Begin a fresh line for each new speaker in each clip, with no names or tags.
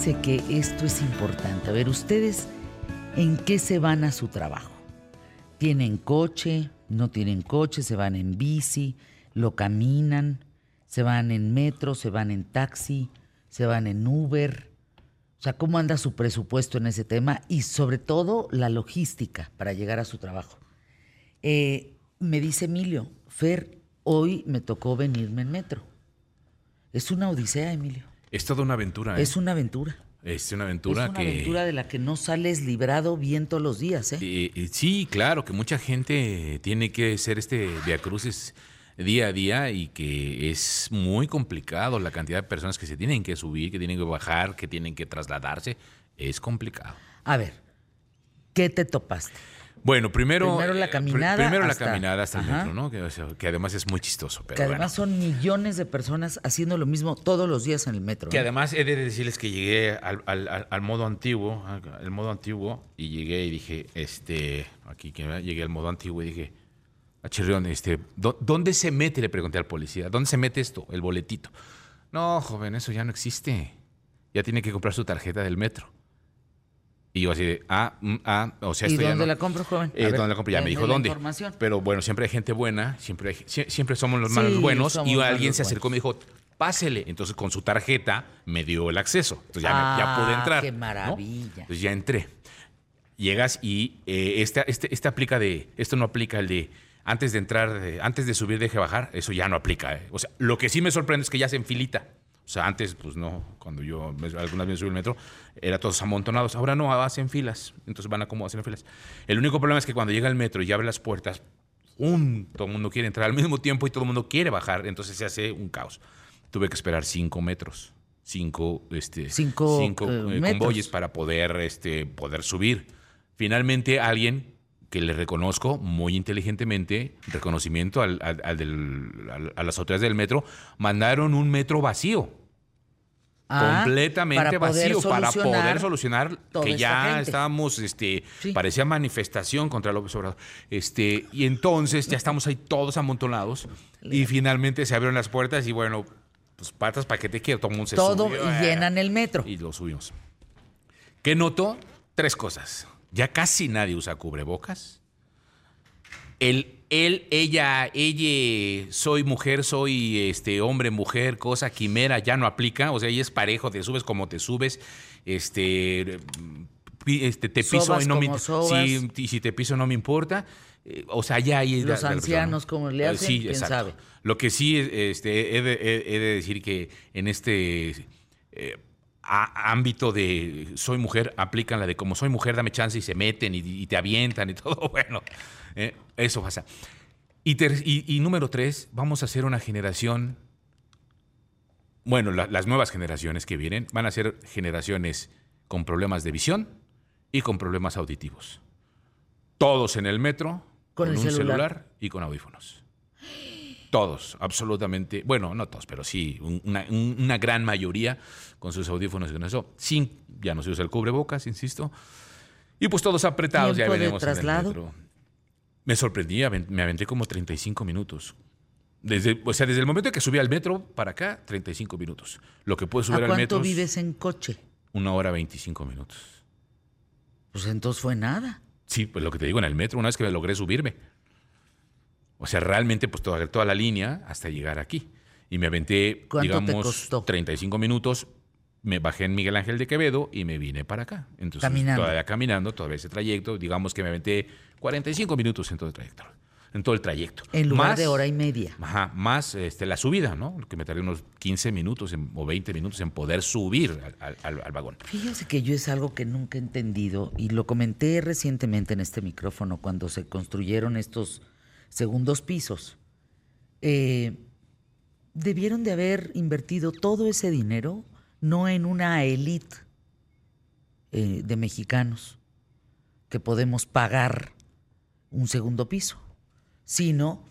que esto es importante. A ver, ustedes, ¿en qué se van a su trabajo? ¿Tienen coche? ¿No tienen coche? ¿Se van en bici? ¿Lo caminan? ¿Se van en metro? ¿Se van en taxi? ¿Se van en Uber? O sea, ¿cómo anda su presupuesto en ese tema? Y sobre todo la logística para llegar a su trabajo. Eh, me dice Emilio, Fer, hoy me tocó venirme en metro. Es una odisea, Emilio.
Es toda una aventura. ¿eh?
Es una aventura.
Es una aventura
es una
que.
aventura de la que no sales librado bien todos los días, ¿eh?
Eh, eh, sí, claro, que mucha gente tiene que hacer este viacrucis día a día y que es muy complicado la cantidad de personas que se tienen que subir, que tienen que bajar, que tienen que trasladarse. Es complicado.
A ver, ¿qué te topaste?
Bueno, primero.
Primero la
eh, pr-
caminada
primero la
hasta-
caminada hasta el metro, ¿no? Que, además es muy chistoso. Pero
que además
bueno.
son millones de personas haciendo lo mismo todos los días en el metro.
Que
¿eh?
además he de decirles que llegué al, al- al- al modo antiguo, al al modo antiguo, y llegué y dije, este, aquí que llegué al modo antiguo y dije, a Chirrión, este, ¿dó- ¿dónde se mete? Le pregunté al policía, ¿dónde se mete esto? El boletito. No, joven, eso ya no existe. Ya tiene que comprar su tarjeta del metro. Y yo así de, ah, mm, ah, o sea,
¿Y
esto ya
dónde
no-
la compro, joven? A
eh,
ver,
¿Dónde la compro? Ya me
denme
dijo
la
dónde.
información.
Pero bueno, siempre hay gente buena, siempre, hay- sie- siempre somos los
Sí,
malos buenos.
somos
Y
malos
alguien se acercó y me dijo, pásele. Entonces con su tarjeta me dio el acceso. Entonces ya, me- ya pude
Ah,
entrar.
qué
¿no?
maravilla.
Entonces ya entré. Llegas y eh, este, este, este aplica de, esto no aplica el de antes de entrar, de- antes de subir, deje bajar. Eso ya no aplica. eh. O sea, lo que sí me sorprende es que ya se enfilita. O sea, antes, pues no, cuando yo algunas veces subí el metro, era todos amontonados. Ahora no, hacen filas. Entonces van a como hacen filas. El único problema es que cuando llega el metro y abre las puertas, ¡pum! todo el mundo quiere entrar al mismo tiempo y todo el mundo quiere bajar. Entonces se hace un caos. Tuve que esperar cinco metros. Cinco, este,
Cinco,
cinco,
eh,
eh, convoyes para poder, este, poder subir. Finalmente, alguien que le reconozco muy inteligentemente, reconocimiento al- al- al del- al- a las autoridades del metro, mandaron un metro vacío
Ah,
completamente
para
vacío para poder solucionar que ya estábamos este
Sí.
parecía manifestación contra López Obrador este y entonces ya estamos ahí todos amontonados y finalmente se abrieron las puertas y bueno pues patas para que te quiero todo el mundo se
Todo
subió,
y
eh,
llenan el metro.
y lo subimos ¿qué noto? tres cosas ya casi nadie usa cubrebocas el él, ella, ella, soy mujer, soy este hombre, mujer, cosa, quimera, ya no aplica. O sea, ella es parejo, te subes como te subes. Este, este te piso
Sobas
y no me
como
si, y si te piso no me importa. Eh, o sea, ya hay
Los ancianos, ¿cómo le hacen? ¿Quién sabe?
Lo que sí este, he, de, he- he de decir que en este eh, á- ámbito de soy mujer, aplican la de como soy mujer, dame chance y se meten y, y te avientan y todo. Bueno, eh, eso pasa. Y, ter- y- y número tres, vamos a hacer una generación. Bueno, la- las nuevas generaciones que vienen van a ser generaciones con problemas de visión y con problemas auditivos. Todos en el metro,
Con
con,
el
un
celular.
celular y con audífonos. Todos, absolutamente. Bueno, no todos, pero sí, un- una, un- una gran mayoría con sus audífonos y con eso. Sin, ya no se usa el cubrebocas, insisto. Y pues todos apretados, ya
¿Tiempo de
veremos en el
traslado?
metro. Me sorprendí, me aventé como 35 minutos. Desde, o sea, desde el momento que subí al metro para acá, 35 minutos. Lo que puedo subir
¿A
al metro
cuánto
es
vives en coche?
una hora 25 minutos.
Pues entonces fue nada.
Sí, pues lo que te digo en el metro, una vez que me logré subirme. O sea, realmente, pues toda, toda la línea hasta llegar aquí. Y me aventé,
¿Cuánto te
digamos,
costó?
35 minutos. Me bajé en Miguel Ángel de Quevedo y me vine para acá. Entonces,
Caminando.
todavía caminando, todavía ese trayecto. Digamos que me aventé 45 minutos en todo el trayecto. En todo el trayecto.
En lugar
Más-
de hora y media.
Ajá, más este, la subida, ¿no? Que me tardé unos 15 minutos en- o 20 minutos en poder subir al, al- vagón.
Fíjense que yo es algo que nunca he entendido y lo comenté recientemente en este micrófono cuando se construyeron estos segundos pisos. Eh, debieron de haber invertido todo ese dinero no en una élite eh, de mexicanos que podemos pagar un segundo piso, sino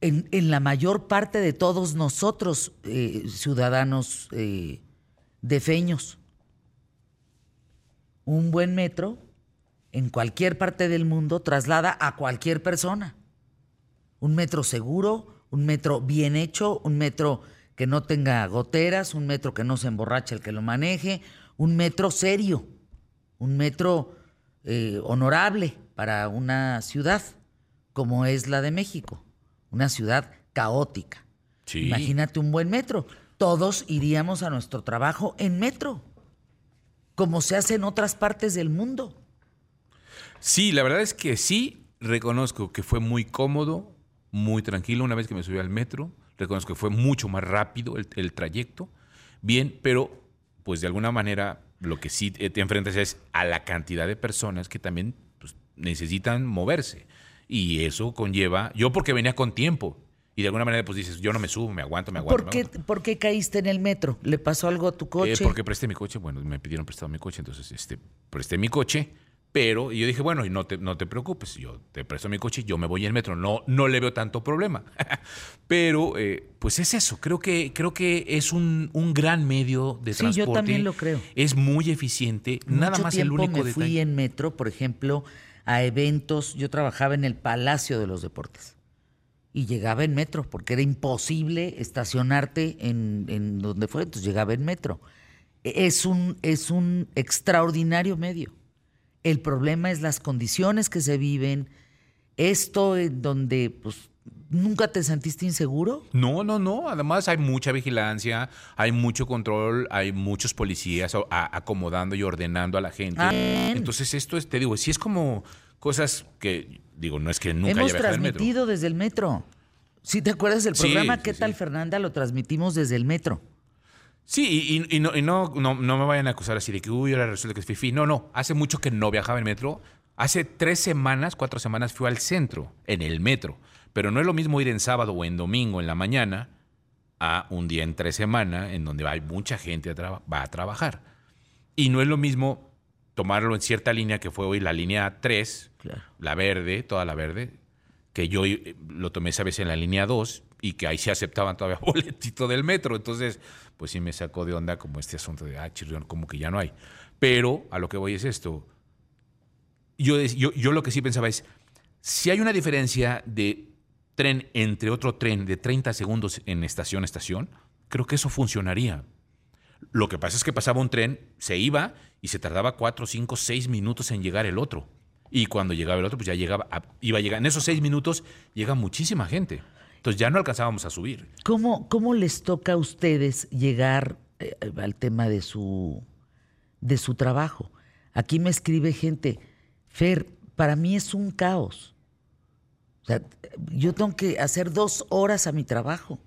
en, en la mayor parte de todos nosotros, eh, ciudadanos eh, defeños. Un buen metro en cualquier parte del mundo traslada a cualquier persona. Un metro seguro, un metro bien hecho, un metro que no tenga goteras, un metro que no se emborrache el que lo maneje, un metro serio, un metro eh, honorable para una ciudad como es la de México, una ciudad caótica.
Sí.
Imagínate un buen metro. Todos iríamos a nuestro trabajo en metro, como se hace en otras partes del mundo.
Sí, la verdad es que sí, reconozco que fue muy cómodo, muy tranquilo una vez que me subí al metro. Reconozco que fue mucho más rápido el, el trayecto. Bien, pero pues de alguna manera lo que sí te enfrentas es a la cantidad de personas que también pues, necesitan moverse. Y eso conlleva, yo porque venía con tiempo, y de alguna manera pues dices, yo no me subo, me aguanto, me aguanto.
¿Por qué, por qué caíste en el metro? ¿Le pasó algo a tu
Eh,
coche?
porque presté mi coche, bueno, me pidieron prestado mi coche, entonces este, presté mi coche, pero yo dije, bueno, y no te, no te preocupes, yo te presto mi coche, yo me voy en metro, no, no le veo tanto problema. pero eh, pues es eso, creo que, creo que es un, un gran medio de
Sí, yo
transporte.
también lo creo.
Es muy eficiente, nada más el único
me fui
detalle.
en metro, por ejemplo, a eventos. Yo trabajaba en el Palacio de los Deportes y llegaba en metro porque era imposible estacionarte en, en donde fue, entonces llegaba en metro. E, Es un, es un extraordinario medio. El problema es las condiciones que se viven, esto en donde pues nunca te sentiste inseguro.
No, no, no. Además hay mucha vigilancia, hay mucho control, hay muchos policías acomodando y ordenando a la gente. Entonces esto es, te digo, sí es como cosas que, digo, no es que nunca
Hemos
haya viajado en metro.
transmitido desde el metro. Si te acuerdas del programa
sí,
¿Qué tal. Fernanda? Lo transmitimos desde el metro.
Sí, y, no, y no, no, no me vayan a acusar así de que, uy, ahora resulta que es fifi. No, no, hace mucho que no viajaba en metro. Hace tres semanas, cuatro semanas fui al centro, en el metro. Pero no es lo mismo ir en sábado o en domingo en la mañana a un día en tres semanas en donde hay mucha gente a va a trabajar. Y no es lo mismo tomarlo en cierta línea que fue hoy la línea 3,
Claro.
la verde, toda la verde, que yo eh, lo tomé esa vez en la línea 2 y que ahí se aceptaban todavía boletito del metro. Entonces, pues sí me sacó de onda como este asunto de, ah, chirrión, como que ya no hay. Pero a lo que voy es esto. Yo, yo, yo lo que sí pensaba es, si hay una diferencia de tren entre otro tren de 30 segundos en estación a estación, creo que eso funcionaría. Lo que pasa es que pasaba un tren, se iba y se tardaba 4, 5, 6 minutos en llegar el otro. Y cuando llegaba el otro, pues ya llegaba, iba a llegar. En esos 6 minutos llega muchísima gente. Entonces ya no alcanzábamos a subir.
¿Cómo, cómo les toca a ustedes llegar eh, al tema de su, de su trabajo? Aquí me escribe gente, Fer, para mí es un caos. O sea, yo tengo que hacer dos horas a mi trabajo.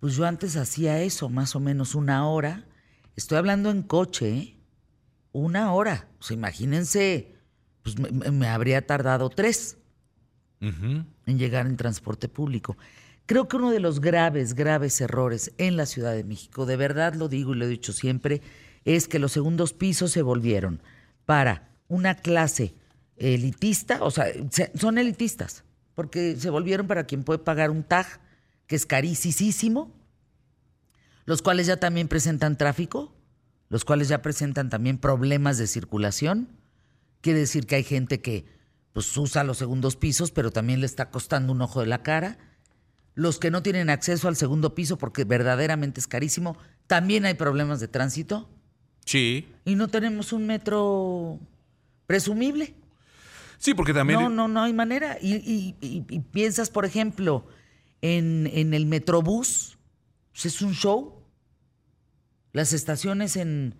Pues yo antes hacía eso, más o menos una hora. Estoy hablando en coche, ¿eh? Una hora. Imagínense, pues me habría tardado tres En llegar en transporte público. Creo que uno de los graves, graves errores en la Ciudad de México, de verdad lo digo y lo he dicho siempre, es que los segundos pisos se volvieron para una clase elitista, o sea, se- son elitistas, porque se volvieron para quien puede pagar un TAG, que es carísimo, los cuales ya también presentan tráfico, los cuales ya presentan también problemas de circulación. Quiere decir que hay gente que pues usa los segundos pisos, pero también le está costando un ojo de la cara. Los que no tienen acceso al segundo piso porque verdaderamente es carísimo, también hay problemas de tránsito
Sí.
y no tenemos un metro presumible.
Sí, porque también...
No, no, no hay manera. Y, y- y- y piensas, por ejemplo, en, en el Metrobús, pues es un show. Las estaciones en...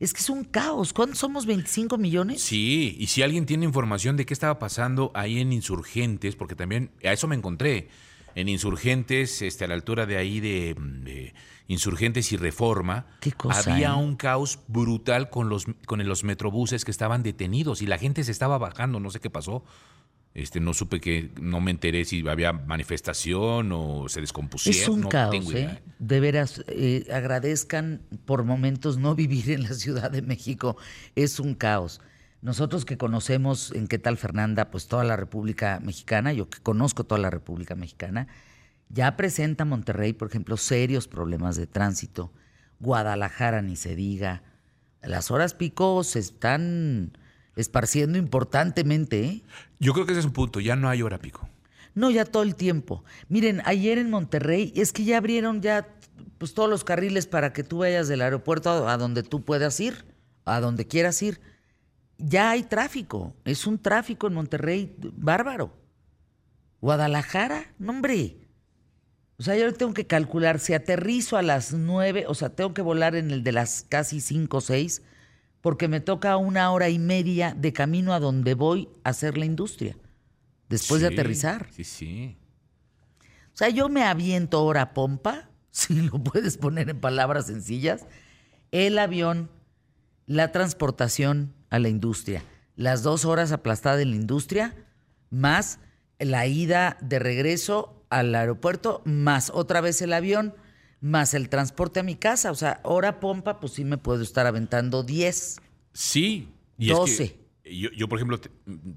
Es que es un caos. ¿Cuántos somos? ¿25 millones?
Sí, y si alguien tiene información de qué estaba pasando ahí en Insurgentes, porque también a eso me encontré, en Insurgentes, este, a la altura de ahí de, de Insurgentes y Reforma,
Qué cosa,
había
¿eh?
un caos brutal con los, con los metrobuses que estaban detenidos y la gente se estaba bajando, no sé qué pasó. Este, no supe que, no me enteré si había manifestación o se descompusieron.
Es un
no
caos,
tengo idea.
¿eh? De veras, eh, agradezcan por momentos no vivir en la Ciudad de México. Es un caos. Nosotros que conocemos en qué tal Fernanda, pues toda la República Mexicana, yo que conozco toda la República Mexicana, ya presenta Monterrey, por ejemplo, serios problemas de tránsito. Guadalajara, ni se diga. Las horas pico se están esparciendo importantemente, ¿eh?
Yo creo que ese es un punto, ya no hay hora pico.
No, ya todo el tiempo. Miren, ayer en Monterrey, es que ya abrieron ya pues todos los carriles para que tú vayas del aeropuerto a, a donde tú puedas ir, a donde quieras ir. Ya hay tráfico, es un tráfico en Monterrey bárbaro. Guadalajara, no hombre. O sea, yo tengo que calcular, si aterrizo a las nueve, o sea, tengo que volar en el de las casi cinco o seis, porque me toca una hora y media de camino a donde voy a hacer la industria, después de aterrizar.
Sí, sí.
O sea, yo me aviento hora pompa, si lo puedes poner en palabras sencillas, el avión, la transportación a la industria, las dos horas aplastada en la industria, más la ida de regreso al aeropuerto, más otra vez el avión, más el transporte a mi casa. O sea, hora pompa, pues sí me puedo estar aventando 10.
Sí. Y es
12.
que yo, yo, por ejemplo, te-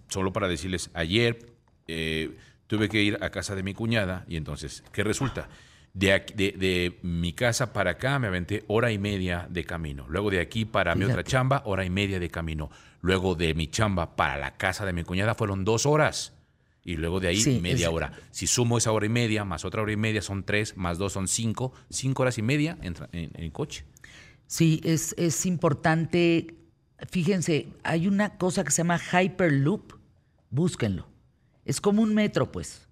solo para decirles, ayer eh, tuve que ir a casa de mi cuñada y entonces, ¿qué resulta? De, aquí- de, de mi casa para acá me aventé hora y media de camino. Luego de aquí para mi otra chamba, hora y media de camino. Luego de mi chamba para la casa de mi cuñada fueron dos horas. Y luego de ahí
Sí,
media
es-
hora. Si sumo esa hora y media, más otra hora y media, son tres, más dos son cinco. Cinco horas y media en, en- en coche.
Sí, es, es importante. Fíjense, hay una cosa que se llama Hyperloop. Búsquenlo. Es como un metro, pues.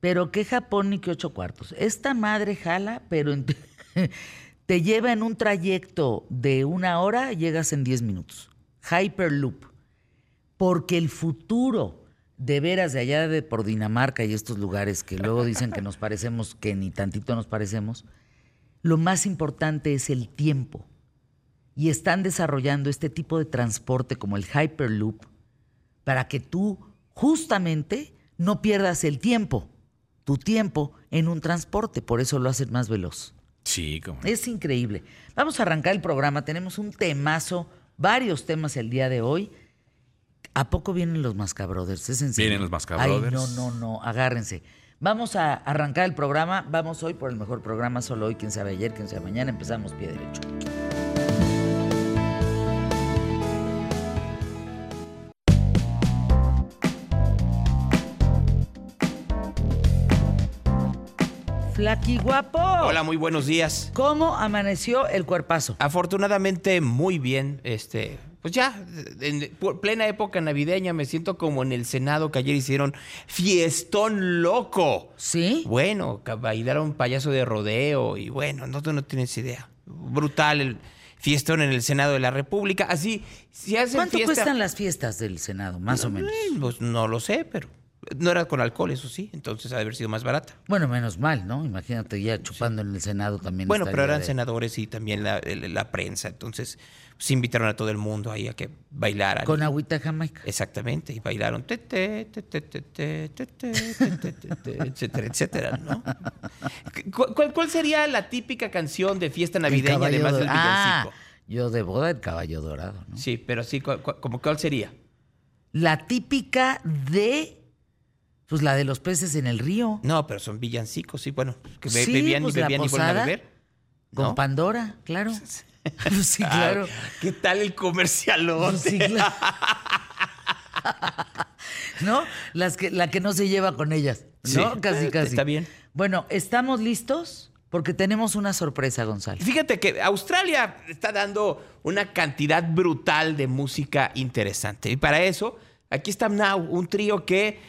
Pero qué Japón ni qué ocho cuartos. Esta madre jala, pero en- te lleva en un trayecto de una hora, llegas en 10 minutos. Hyperloop. Porque el futuro, de veras, de allá de por Dinamarca y estos lugares que luego dicen que nos parecemos, que ni tantito nos parecemos, lo más importante es el tiempo. Y están desarrollando este tipo de transporte como el Hyperloop para que tú justamente no pierdas el tiempo, tu tiempo en un transporte. Por eso lo hacen más veloz.
Sí, como.
Es increíble. Vamos a arrancar el programa. Tenemos un temazo, varios temas el día de hoy. ¿A poco vienen los Mascabrothers? Es en serio.
Vienen los Mascabrothers.
No, no, no. Agárrense. Vamos a arrancar el programa. Vamos hoy por el mejor programa. Solo hoy, quién sabe ayer, quién sabe mañana. Empezamos pie derecho. Flaqui guapo.
Hola, muy buenos días.
¿Cómo amaneció el cuerpazo?
Afortunadamente, muy bien. Este, pues ya, en plena época navideña, me siento como en el Senado que ayer hicieron fiestón loco.
¿Sí?
Bueno, bailaron payaso de rodeo y bueno, no, tú no tienes idea. Brutal el fiestón en el Senado de la República. Así, si hacen
¿Cuánto
fiesta...
cuestan las fiestas del Senado, más o menos?
Pues no lo sé, pero no era con alcohol, eso sí, entonces ha de haber sido más barata.
Bueno, menos mal, ¿no? Imagínate ya chupando en el Senado también.
Bueno, pero eran senadores y también la, prensa, entonces se invitaron a todo el mundo ahí a que bailaran.
Con agüita jamaica.
Exactamente, y bailaron, etcétera, etcétera, ¿no? ¿Cuál, ¿Cuál sería la típica canción de fiesta navideña además del
ah. Yo de boda el caballo dorado, ¿no?
Sí, pero sí, ¿cómo cuál sería?
La típica de pues la de los peces en el río,
No, pero son villancicos, sí, bueno, que be-
Sí,
bebían
pues,
y
la
bebían y fueron a beber.
con. Pandora, claro. sí, claro.
Ah, ¿Qué tal el comercialote?
Sí, claro. ¿No? Las que, la que no se lleva con ellas. ¿No?
Sí.
Casi,
Eh,
casi.
está bien.
Bueno, ¿estamos listos? Porque tenemos una sorpresa, Gonzalo.
Fíjate que Australia está dando una cantidad brutal de música interesante. Y para eso, aquí está Now, un trío que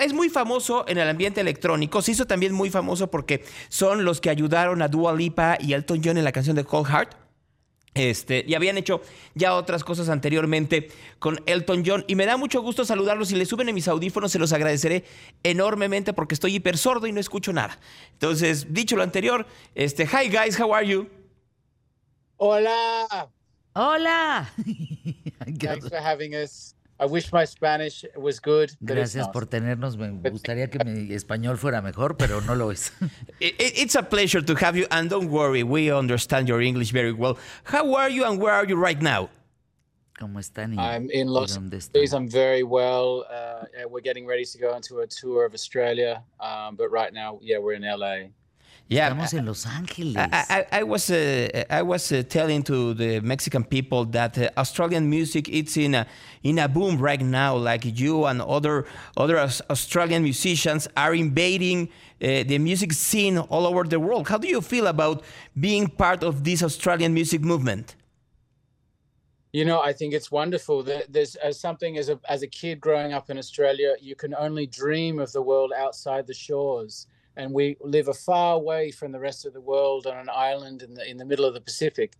es muy famoso en el ambiente electrónico. Se hizo también muy famoso porque son los que ayudaron a Dua Lipa y Elton John en la canción de Cold Heart. Este, y habían hecho ya otras cosas anteriormente con Elton John. Y me da mucho gusto saludarlos. Si les suben en mis audífonos, se los agradeceré enormemente porque estoy hiper sordo y no escucho nada. Entonces, dicho lo anterior, este, hi guys, how are you?
Hola.
¡Hola!
Thanks for having us. I wish my Spanish was good,
Gracias por tenernos. Me gustaría que mi español fuera mejor, pero no lo es.
I- i- It's a pleasure to have you, and don't worry, we understand your English very well. How are you, and where are you right now?
¿Cómo están? y-
I'm in Los? Angeles. I'm very well. Uh, yeah, we're getting ready to go onto a tour of Australia, um, but right now, yeah, we're in LA.
Yeah,
Estamos en Los Ángeles.
I, I, I was uh, I was uh, telling to the Mexican people that uh, Australian music it's in a in a boom right now. Like you and other other Australian musicians are invading uh, the music scene all over the world. How do you feel about being part of this Australian music movement?
You know, I think it's wonderful that there's as something as a as a kid growing up in Australia, you can only dream of the world outside the shores, and we live a far away from the rest of the world on an island in the in the middle of the Pacific.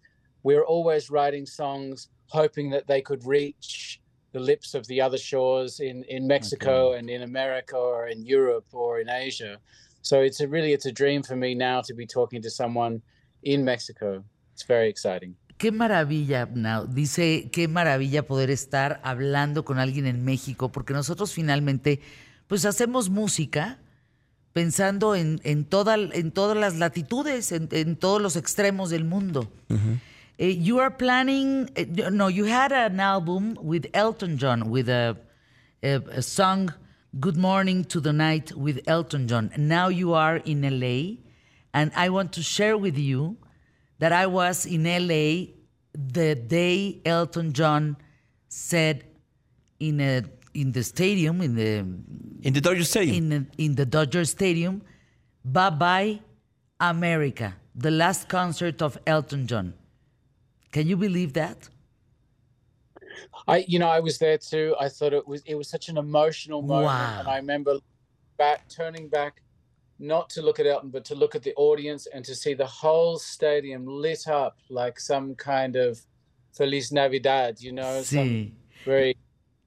We're always writing songs, hoping that they could reach the lips of the other shores in in Mexico and in America or in Europe or in Asia. So it's a really it's a dream for me now to be talking to someone in Mexico. It's very exciting.
Qué maravilla, Now. Dice, qué maravilla poder estar hablando con alguien en México, porque nosotros finalmente, pues hacemos música pensando en, en, toda, en todas las latitudes, en, en todos los extremos del mundo. Eh, you are planning, eh, no, you had an album with Elton John, with a, a, a song, Good Morning to the Night with Elton John. Now you are in LA, and I want to share with you that I was in LA the day Elton John said in a in the stadium in the
In the Dodger Stadium.
in in the Dodger Stadium, bye bye America, the last concert of Elton John. Can you believe that?
I, you know, I was there too. I thought it was it was such an emotional moment,
Wow.
and I remember back turning back, not to look at Elton, but to look at the audience and to see the whole stadium lit up like some kind of Feliz Navidad. You know, some
Sí.
very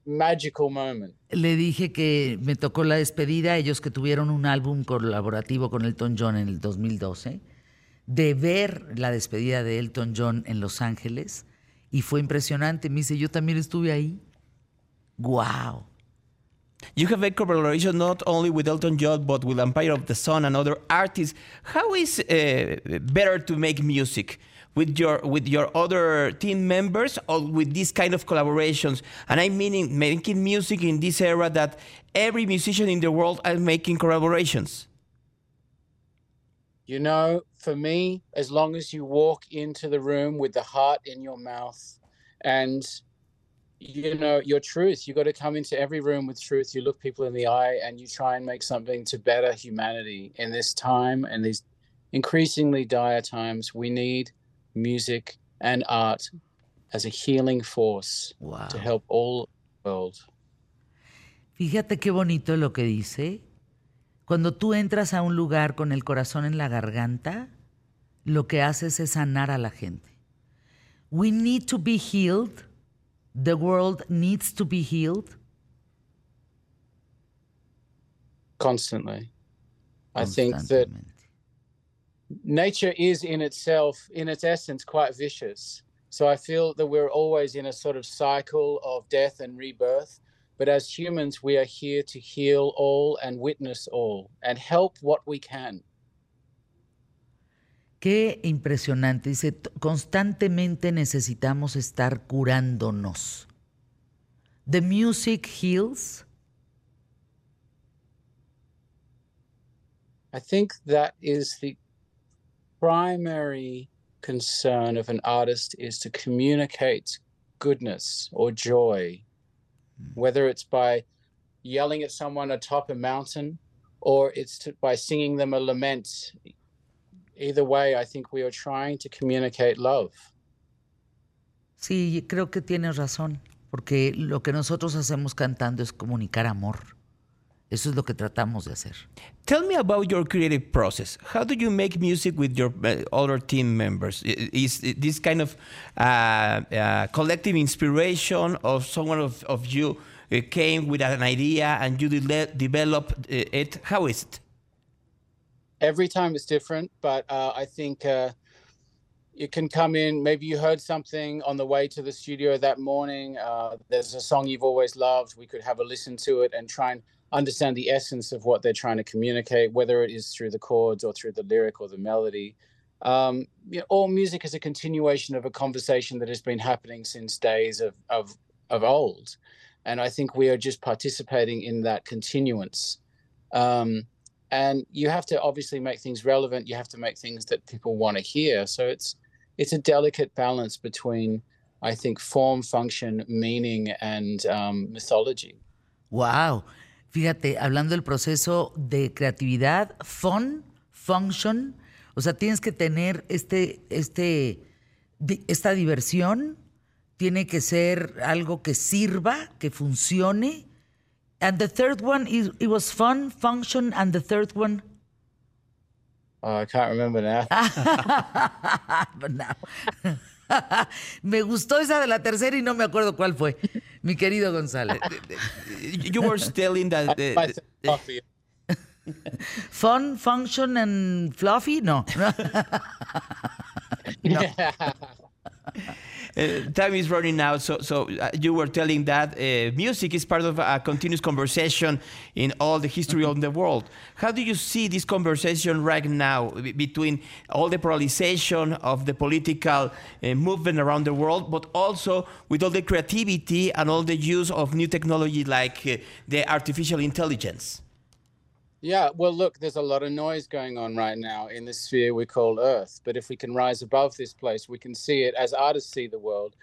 magical moment.
Le dije que me tocó la despedida, ellos que tuvieron un álbum colaborativo con Elton John en el 2012, de ver la despedida de Elton John en Los Ángeles y fue impresionante. Me dice, yo también estuve ahí. ¡Wow!
You have a collaboration not only with Elton John but with Empire of the Sun and other artists. How is uh, better to make music with your with your other team members or with this kind of collaborations? And I mean making music in this era that every musician in the world are making collaborations.
You know, for me, as long as you walk into the room with the heart in your mouth and you know your truth, you got to come into every room with truth. You look people in the eye and you try and make something to better humanity in this time and these increasingly dire times. We need music and art as a healing force
Wow.
to help all the world.
Fíjate qué bonito lo que dice. Cuando tú entras a un lugar con el corazón en la garganta, lo que haces es sanar a la gente. We need to be healed. The world needs to be healed.
Constantly. I think that
constantemente.
Nature is in itself, in its essence, quite vicious. So I feel that we're always in a sort of cycle of death and rebirth. But as humans, we are here to heal all and witness all and help what we can.
Qué impresionante. Dice, "T- constantemente necesitamos estar curándonos. The music heals.
I think that is the primary concern of an artist is to communicate goodness or joy, hmm. whether it's by yelling at someone atop a mountain or it's to, by singing them a lament. Either way, I think we are trying to communicate love.
Sí, creo que tienes razón, porque lo que nosotros hacemos cantando es comunicar amor. Eso es lo que tratamos de hacer.
Tell me about your creative process. How do you make music with your uh, other team members? I- Is this kind of uh, uh, collective inspiration of someone of, of you uh, came with an idea and you de- develop uh, it? How is it?
every time it's different, but uh, I think uh, you can come in. Maybe you heard something on the way to the studio that morning. Uh, there's a song you've always loved. We could have a listen to it and try and understand the essence of what they're trying to communicate, whether it is through the chords or through the lyric or the melody. Um, you know, all music is a continuation of a conversation that has been happening since days of, of, of old. And I think we are just participating in that continuance. Um, and you have to obviously make things relevant. You have to make things that people want to hear. So it's it's a delicate balance between, I think, form, function, meaning, and um, mythology.
Wow. Fíjate, hablando del proceso de creatividad, fun, function, o sea, tienes que tener este, este, esta diversión, tiene que ser algo que sirva, que funcione. And the third one, it was fun, function, and the third one.
Oh, I can't remember now.
me gustó esa de la tercera y no me acuerdo cuál fue, mi querido González.
you were telling that.
Fun, function, and fluffy? No. no.
Uh, time is running out, so so uh, you were telling that uh, music is part of a continuous conversation in all the history of the world. How do you see this conversation right now between all the polarization of the political uh, movement around the world, but also with all the creativity and all the use of new technology like uh, the artificial intelligence?
Yeah, well, look, there's a lot of noise going on right now in the sphere we call Earth. But if we can rise above this place, we can see it as artists see the world,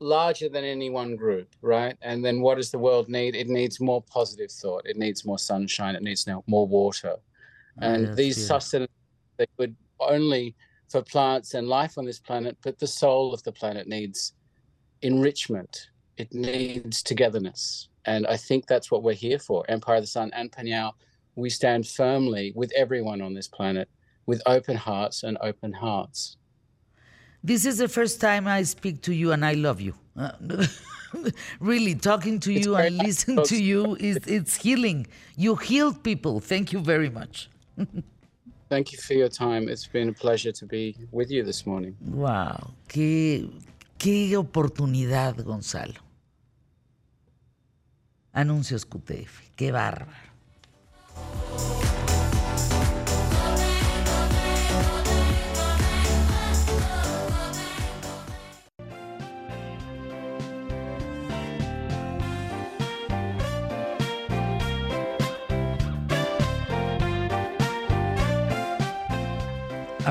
larger than any one group, right? And then what does the world need? It needs more positive thought. It needs more sunshine. It needs more water. Oh, and oh, these sustenance they would only for plants and life on this planet, but the soul of the planet needs enrichment. It needs togetherness. And I think that's what we're here for. Empire of the Sun and Panyao we stand firmly with everyone on this planet with open hearts and open hearts.
This is the first time I speak to you and I love you. Really, talking to it's you and listening to you is it's healing. You healed people. Thank you very much.
Thank you for your time. It's been a pleasure to be with you this morning.
Wow, qué qué oportunidad, Gonzalo. Anuncios QTF, qué bárbaro.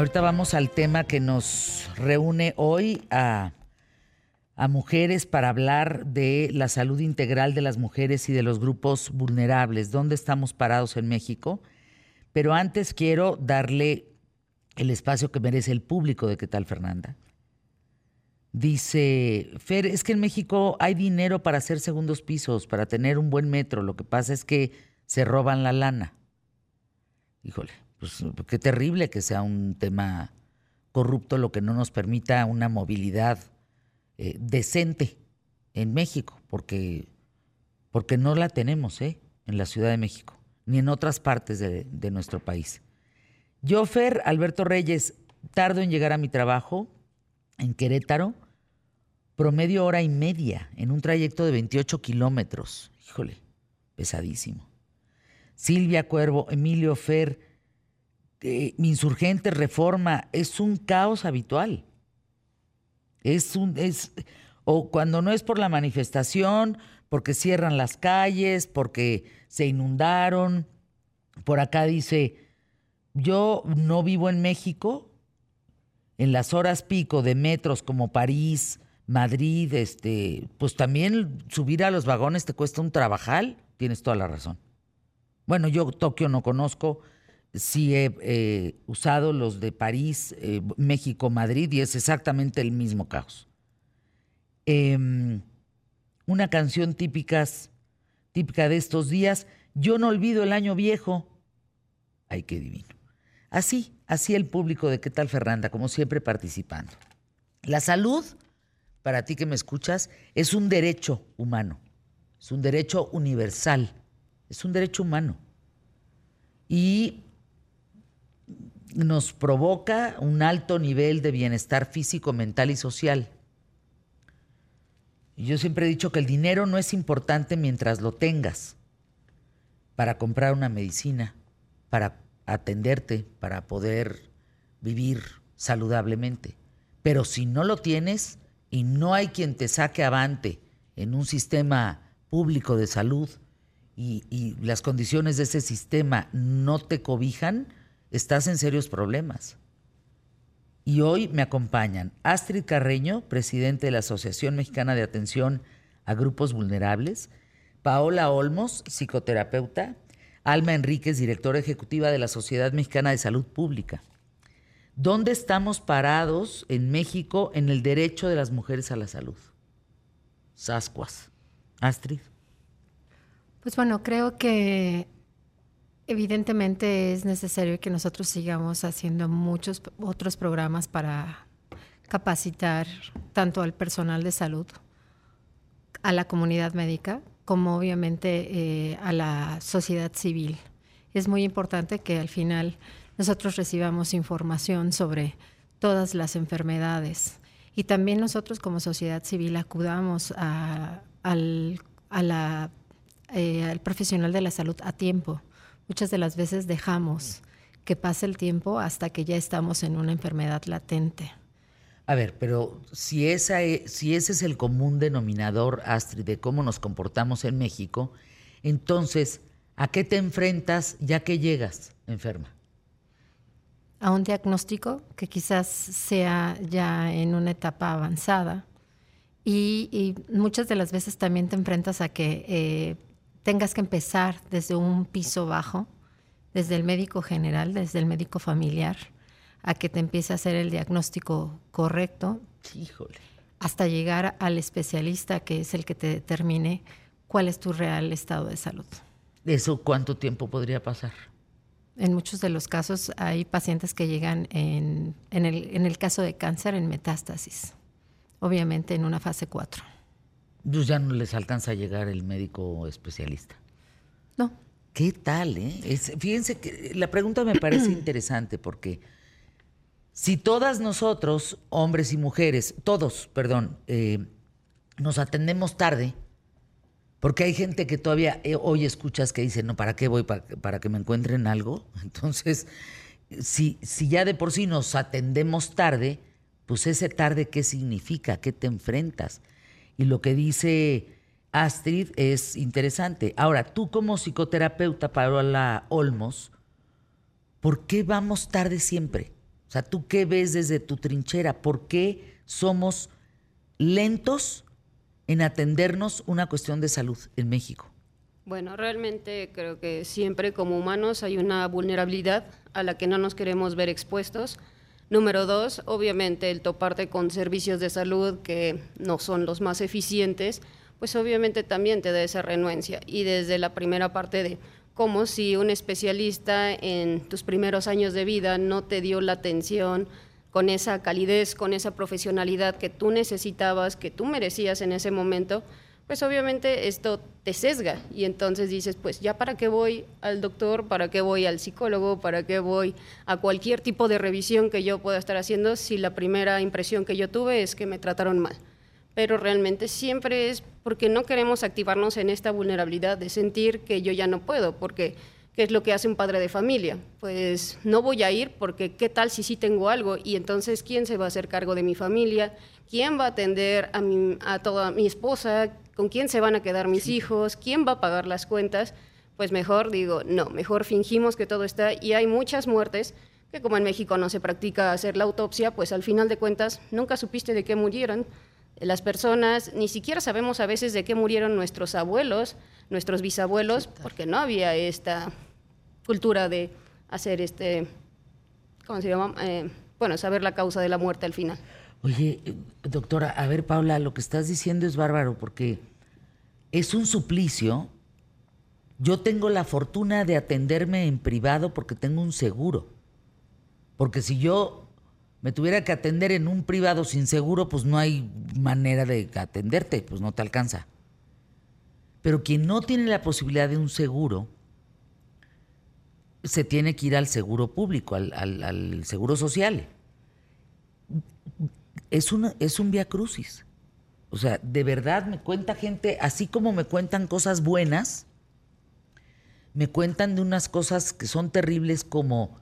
Ahorita vamos al tema que nos reúne hoy a, mujeres para hablar de la salud integral de las mujeres y de los grupos vulnerables, dónde estamos parados en México. Pero antes quiero darle el espacio que merece el público de qué tal Fernanda. Dice, Fer, es que en México hay dinero para hacer segundos pisos, para tener un buen metro. Lo que pasa es que se roban la lana. Híjole, pues qué terrible que sea un tema corrupto lo que no nos permita una movilidad eh, decente en México, porque, porque no la tenemos ¿eh? en la Ciudad de México, ni en otras partes de, de nuestro país. Yo, Fer, Alberto Reyes, tardo en llegar a mi trabajo en Querétaro, promedio hora y media en un trayecto de 28 kilómetros. Híjole, pesadísimo. Silvia Cuervo, Emilio Fer, eh, insurgente, reforma, es un caos habitual. Es un, es, o cuando no es por la manifestación, porque cierran las calles, porque se inundaron. Por acá dice, yo no vivo en México, en las horas pico de metros como París, Madrid, este, pues también subir a los vagones te cuesta un trabajal, tienes toda la razón. Bueno, yo Tokio no conozco, sí he eh, usado los de París, eh, México, Madrid y es exactamente el mismo caos. Em, una canción típica de estos días, Yo no olvido el año viejo. Ay, qué divino. Así, así el público de ¿Qué tal Fernanda? Como siempre participando. La salud, para ti que me escuchas, es un derecho humano, es un derecho universal, es un derecho humano. Y nos provoca un alto nivel de bienestar físico, mental y social. yo siempre he dicho que el dinero no es importante mientras lo tengas para comprar una medicina, para atenderte, para poder vivir saludablemente. Pero si no lo tienes y no hay quien te saque avante en un sistema público de salud y, y las condiciones de ese sistema no te cobijan, estás en serios problemas. Y hoy me acompañan Astrid Carreño, presidente de la Asociación Mexicana de Atención a Grupos Vulnerables, Paola Olmos, psicoterapeuta, Alma Enríquez, directora ejecutiva de la Sociedad Mexicana de Salud Pública. ¿Dónde estamos parados en México en el derecho de las mujeres a la salud? Sascuas. Astrid.
Pues bueno, creo que evidentemente es necesario que nosotros sigamos haciendo muchos otros programas para capacitar tanto al personal de salud, a la comunidad médica, como obviamente eh, a la sociedad civil. Es muy importante que al final nosotros recibamos información sobre todas las enfermedades y también nosotros como sociedad civil acudamos al, eh, al profesional de la salud a tiempo. Muchas de las veces dejamos que pase el tiempo hasta que ya estamos en una enfermedad latente.
A ver, pero si, esa e- si ese es el común denominador, Astrid, de cómo nos comportamos en México, entonces, ¿a qué te enfrentas ya que llegas enferma?
a un diagnóstico que quizás sea ya en una etapa avanzada. Y, y muchas de las veces también te enfrentas a que eh, tengas que empezar desde un piso bajo, desde el médico general, desde el médico familiar, a que te empiece a hacer el diagnóstico correcto,
Híjole.
hasta llegar al especialista que es el que te determine cuál es tu real estado de salud.
¿Eso cuánto tiempo podría pasar?
En muchos de los casos hay pacientes que llegan en, en, el, en el caso de cáncer en metástasis, obviamente en una fase 4.
Pues ya no les alcanza a llegar el médico especialista.
No,
¿Qué tal, eh? Es- fíjense que la pregunta me parece interesante porque si todas nosotros, hombres y mujeres, todos, perdón, eh, nos atendemos tarde, porque hay gente que todavía eh, hoy escuchas que dice, no, ¿para qué voy? ¿Para, para que me encuentren algo? Entonces, si, si ya de por sí nos atendemos tarde, pues ese tarde, ¿qué significa? ¿Qué te enfrentas? Y lo que dice Astrid es interesante. Ahora, tú como psicoterapeuta, Paola Olmos, ¿por qué vamos tarde siempre? O sea, ¿tú qué ves desde tu trinchera? ¿Por qué somos lentos en atendernos una cuestión de salud en México?
Bueno, realmente creo que siempre como humanos hay una vulnerabilidad a la que no nos queremos ver expuestos. Número dos, obviamente el toparte con servicios de salud que no son los más eficientes, pues obviamente también te da esa renuencia. Y desde la primera parte de cómo si un especialista en tus primeros años de vida no te dio la atención con esa calidez, con esa profesionalidad que tú necesitabas, que tú merecías en ese momento, pues obviamente esto te sesga y entonces dices, pues ya para qué voy al doctor, para qué voy al psicólogo, para qué voy a cualquier tipo de revisión que yo pueda estar haciendo si la primera impresión que yo tuve es que me trataron mal. Pero realmente siempre es porque no queremos activarnos en esta vulnerabilidad de sentir que yo ya no puedo, porque ¿qué es lo que hace un padre de familia? Pues no voy a ir porque qué tal si sí tengo algo y entonces ¿quién se va a hacer cargo de mi familia? ¿Quién va a atender a, mi, a toda mi esposa? ¿Con quién se van a quedar mis hijos? ¿Quién va a pagar las cuentas? Pues mejor digo, no, mejor fingimos que todo está y hay muchas muertes que como en México no se practica hacer la autopsia, pues al final de cuentas nunca supiste de qué murieron. Las personas, ni siquiera sabemos a veces de qué murieron nuestros abuelos, nuestros bisabuelos, porque no había esta cultura de hacer este, ¿cómo se llama? Eh, bueno, saber la causa de la muerte al final.
Oye, doctora, a ver, Paula, lo que estás diciendo es bárbaro porque es un suplicio. Yo tengo la fortuna de atenderme en privado porque tengo un seguro. Porque si yo me tuviera que atender en un privado sin seguro, pues no hay manera de atenderte, pues no te alcanza. Pero quien no tiene la posibilidad de un seguro, se tiene que ir al seguro público, al, seguro social. Es, es un via crucis. O sea, de verdad me cuenta gente, así como me cuentan cosas buenas, me cuentan de unas cosas que son terribles como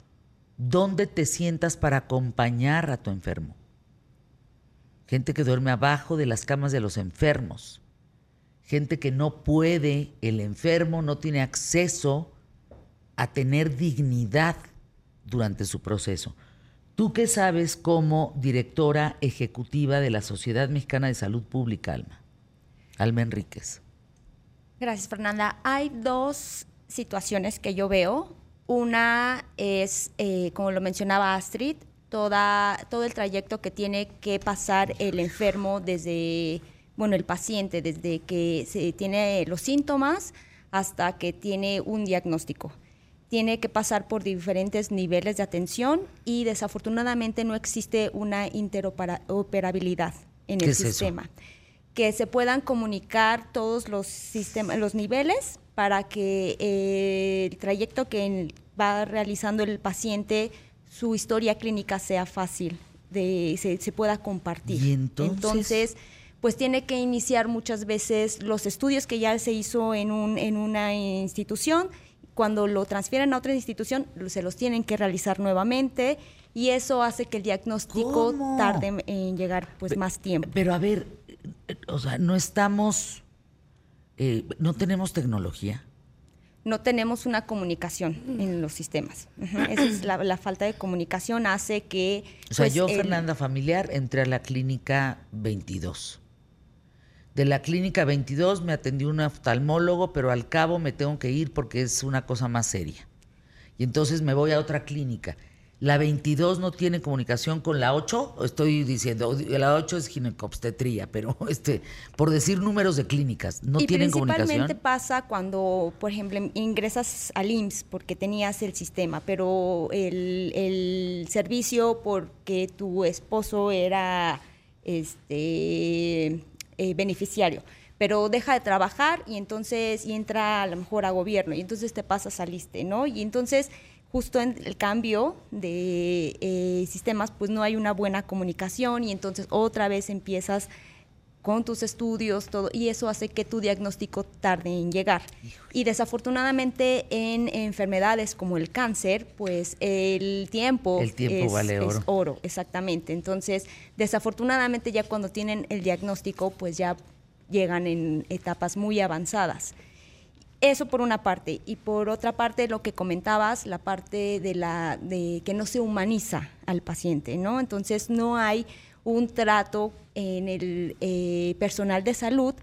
dónde te sientas para acompañar a tu enfermo. Gente que duerme abajo de las camas de los enfermos. gente que no puede, el enfermo no tiene acceso a tener dignidad durante su proceso. ¿Tú qué sabes como directora ejecutiva de la Sociedad Mexicana de Salud Pública, Alma? Alma Enríquez.
Gracias, Fernanda. Hay dos situaciones que yo veo. Una es, eh, como lo mencionaba Astrid, toda, todo el trayecto que tiene que pasar el enfermo desde, bueno, el paciente, desde que se tiene los síntomas hasta que tiene un diagnóstico. Tiene que pasar por diferentes niveles de atención y desafortunadamente no existe una interoperabilidad en el sistema. Que se puedan comunicar todos los, sistemas, los niveles para que eh, el trayecto que va realizando el paciente su historia clínica sea fácil, de, se, pueda compartir.
¿Y entonces?
pues tiene que iniciar muchas veces los estudios que ya se hizo en, un, en una institución. Cuando lo transfieren a otra institución, se los tienen que realizar nuevamente y eso hace que el diagnóstico tarde en llegar pues más tiempo.
Pero a ver, o sea, no estamos, eh, no tenemos tecnología
no tenemos una comunicación en los sistemas. Esa es la, falta de comunicación hace que...
O sea, pues, yo, Fernanda Familiar, entré a la clínica 22. De la clínica 22 me atendió un oftalmólogo, pero al cabo me tengo que ir porque es una cosa más seria. Y entonces me voy a otra clínica. La 22 no tiene comunicación con la 8, estoy diciendo, la 8 es ginecobstetría, pero este, por decir números de clínicas, no tienen comunicación.
Principalmente pasa cuando, por ejemplo, ingresas al IMSS porque tenías el sistema, pero el, el servicio porque tu esposo era este eh, beneficiario pero deja de trabajar y entonces y entra a lo mejor a gobierno y entonces te pasas al ISTE, ¿no? Y entonces justo en el cambio de eh, sistemas, pues no hay una buena comunicación y entonces otra vez empiezas con tus estudios, todo, y eso hace que tu diagnóstico tarde en llegar. Y desafortunadamente en enfermedades como el cáncer, pues el tiempo,
el tiempo
es,
vale oro.
es oro, exactamente. Entonces, desafortunadamente ya cuando tienen el diagnóstico, pues ya llegan en etapas muy avanzadas. Eso por una parte. Y por otra parte, lo que comentabas, la parte de, la, de que no se humaniza al paciente, ¿no? Entonces no hay un trato en el eh, personal de salud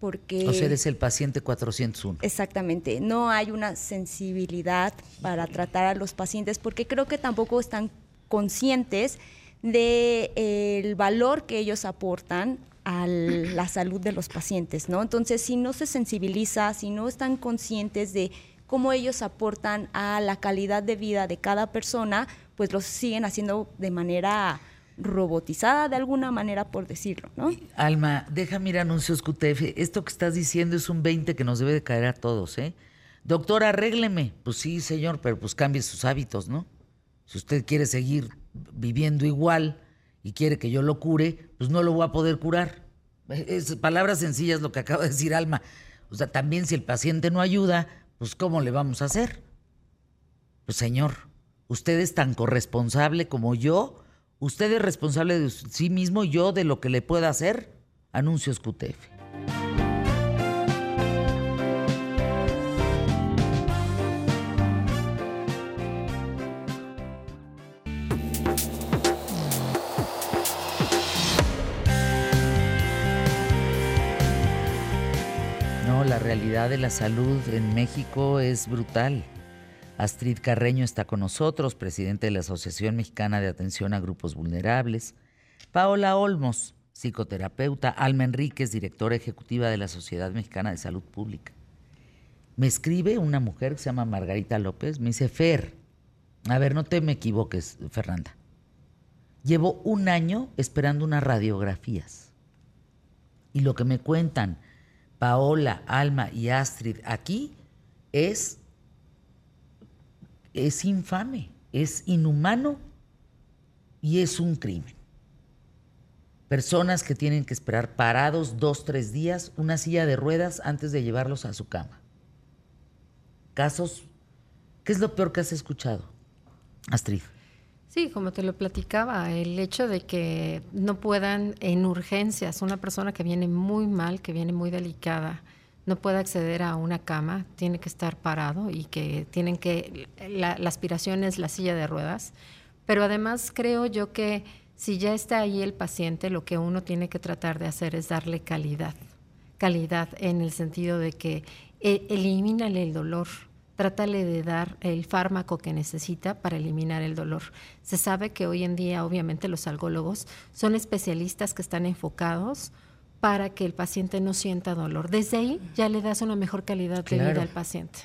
porque...
O sea, eres el paciente 401.
Exactamente. No hay una sensibilidad para tratar a los pacientes porque creo que tampoco están conscientes del de, el valor que ellos aportan a la salud de los pacientes, ¿no? Entonces, si no se sensibiliza, si no están conscientes de cómo ellos aportan a la calidad de vida de cada persona, pues lo siguen haciendo de manera robotizada de alguna manera, por decirlo, ¿no?
Alma, déjame ir anuncios QTF. Esto que estás diciendo es un 20 que nos debe de caer a todos, ¿eh? Doctor, arrégleme. Pues sí, señor, pero pues cambie sus hábitos, ¿no? Si usted quiere seguir viviendo igual, y quiere que yo lo cure, pues no lo voy a poder curar. Es palabras sencillas lo que acaba de decir Alma. O sea, también si el paciente no ayuda, pues ¿cómo le vamos a hacer? Pues señor, usted es tan corresponsable como yo, usted es responsable de sí mismo, yo de lo que le pueda hacer. Anuncios QTF. la realidad de la salud en México es brutal. Astrid Carreño está con nosotros, presidente de la Asociación Mexicana de Atención a Grupos Vulnerables. Paola Olmos, psicoterapeuta. Alma Enríquez, directora ejecutiva de la Sociedad Mexicana de Salud Pública. Me escribe una mujer que se llama Margarita López, me dice, Fer, a ver, no te me equivoques, Fernanda. Llevo un año esperando unas radiografías. Y lo que me cuentan Paola, Alma y Astrid aquí es, es infame, es inhumano y es un crimen. Personas que tienen que esperar parados dos, tres días, una silla de ruedas antes de llevarlos a su cama. Casos, ¿qué es lo peor que has escuchado, Astrid?
Sí, como te lo platicaba, el hecho de que no puedan en urgencias, una persona que viene muy mal, que viene muy delicada, no puede acceder a una cama, tiene que estar parado y que tienen que, la, aspiración es la silla de ruedas. Pero además creo yo que si ya está ahí el paciente, lo que uno tiene que tratar de hacer es darle calidad. Calidad en el sentido de que eh, elimínale el dolor, trátale de dar el fármaco que necesita para eliminar el dolor. Se sabe que hoy en día, obviamente, los algólogos son especialistas que están enfocados para que el paciente no sienta dolor. Desde ahí ya le das una mejor calidad de vida al paciente.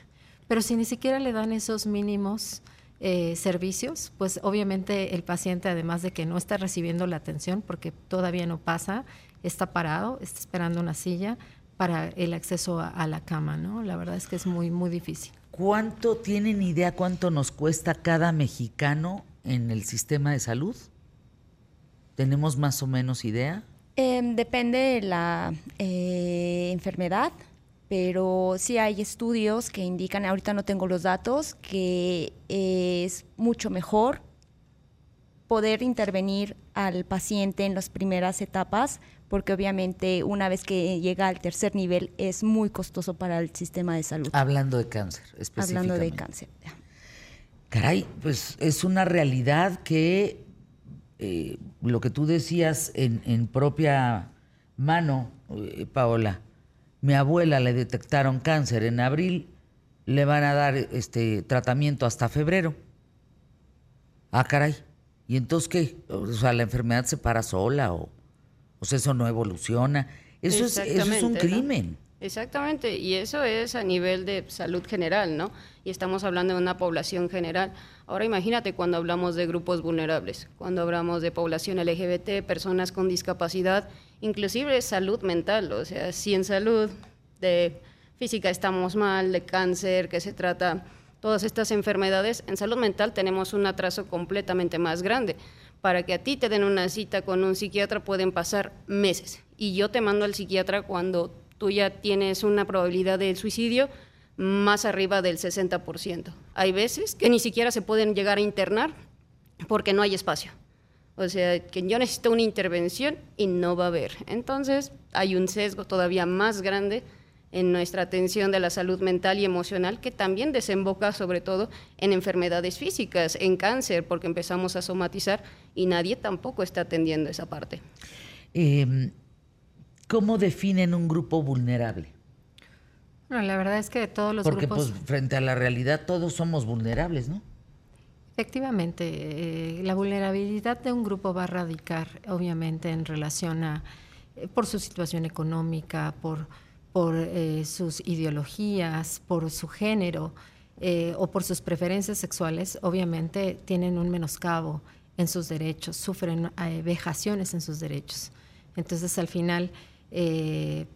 Pero si ni siquiera le dan esos mínimos eh, servicios, pues obviamente el paciente, además de que no está recibiendo la atención porque todavía no pasa, está parado, está esperando una silla para el acceso a, a la cama, ¿no? La verdad es que es muy, muy difícil.
¿Cuánto tienen idea cuánto nos cuesta cada mexicano en el sistema de salud? ¿Tenemos más o menos idea?
Em, depende de la eh, enfermedad, pero sí hay estudios que indican, ahorita no tengo los datos, que es mucho mejor poder intervenir al paciente en las primeras etapas, porque obviamente una vez que llega al tercer nivel es muy costoso para el sistema de salud.
Hablando de cáncer, específicamente.
Hablando de cáncer.
Caray, pues es una realidad que eh, lo que tú decías en, en propia mano, eh, Paola, mi abuela le detectaron cáncer en abril, le van a dar este tratamiento hasta febrero. Ah, caray. ¿Y entonces qué? O sea, la enfermedad se para sola o, o sea, eso no evoluciona. Eso es, eso es un crimen.
Exactamente, y eso es a nivel de salud general, ¿no? Y estamos hablando de una población general. Ahora imagínate cuando hablamos de grupos vulnerables, cuando hablamos de población LGBT, personas con discapacidad, inclusive salud mental, o sea, si en salud de física estamos mal, de cáncer, que se trata todas estas enfermedades, en salud mental tenemos un atraso completamente más grande. Para que a ti te den una cita con un psiquiatra pueden pasar meses. Y yo te mando al psiquiatra cuando tú ya tienes una probabilidad de suicidio más arriba del 60%. Hay veces que ni siquiera se pueden llegar a internar porque no hay espacio. O sea, que yo necesito una intervención y no va a haber. Entonces, hay un sesgo todavía más grande en nuestra atención de la salud mental y emocional que también desemboca sobre todo en enfermedades físicas, en cáncer, porque empezamos a somatizar y nadie tampoco está atendiendo esa parte.
Eh, ¿Cómo definen un grupo vulnerable?
Bueno, la verdad es que todos los
Porque
grupos...
pues frente a la realidad todos somos vulnerables, ¿no?
Efectivamente, eh, la vulnerabilidad de un grupo va a radicar, obviamente, en relación a, eh, por su situación económica, por, por eh, sus ideologías, por su género o por sus preferencias sexuales, obviamente tienen un menoscabo en sus derechos, sufren vejaciones en sus derechos. Entonces, al final, eh,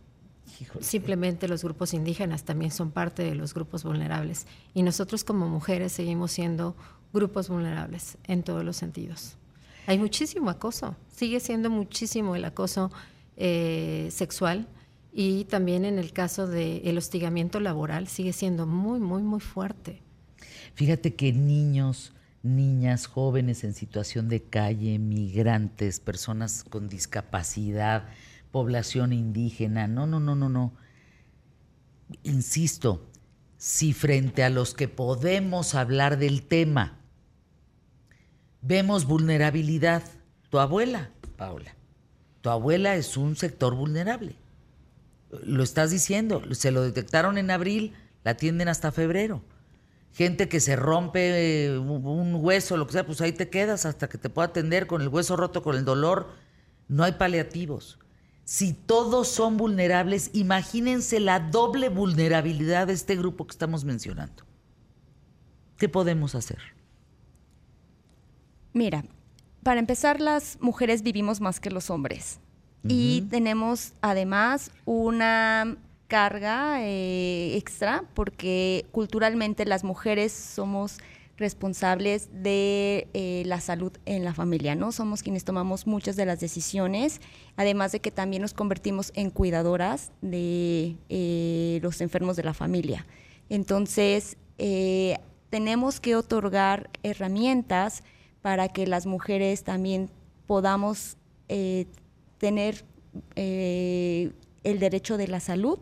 simplemente los grupos indígenas también son parte de los grupos vulnerables. Y nosotros como mujeres seguimos siendo grupos vulnerables en todos los sentidos. Hay muchísimo acoso, sigue siendo muchísimo el acoso eh, sexual y también en el caso del hostigamiento laboral sigue siendo muy, muy, muy fuerte.
Fíjate que niños, niñas, jóvenes en situación de calle, migrantes, personas con discapacidad, población indígena, no, no, no, no, no. Insisto, si frente a los que podemos hablar del tema vemos vulnerabilidad, tu abuela, Paula, tu abuela es un sector vulnerable. Lo estás diciendo, se lo detectaron en abril, la atienden hasta febrero. Gente que se rompe eh, un un hueso, lo que sea, pues ahí te quedas hasta que te pueda atender con el hueso roto, con el dolor. No hay paliativos. Si todos son vulnerables, imagínense la doble vulnerabilidad de este grupo que estamos mencionando. ¿Qué podemos hacer?
Mira, para empezar, las mujeres vivimos más que los hombres. Y tenemos además una carga eh, extra porque culturalmente las mujeres somos responsables de eh, la salud en la familia, ¿no? Somos quienes tomamos muchas de las decisiones, además de que también nos convertimos en cuidadoras de eh, los enfermos de la familia. Entonces, eh, tenemos que otorgar herramientas para que las mujeres también podamos tener el derecho de la salud,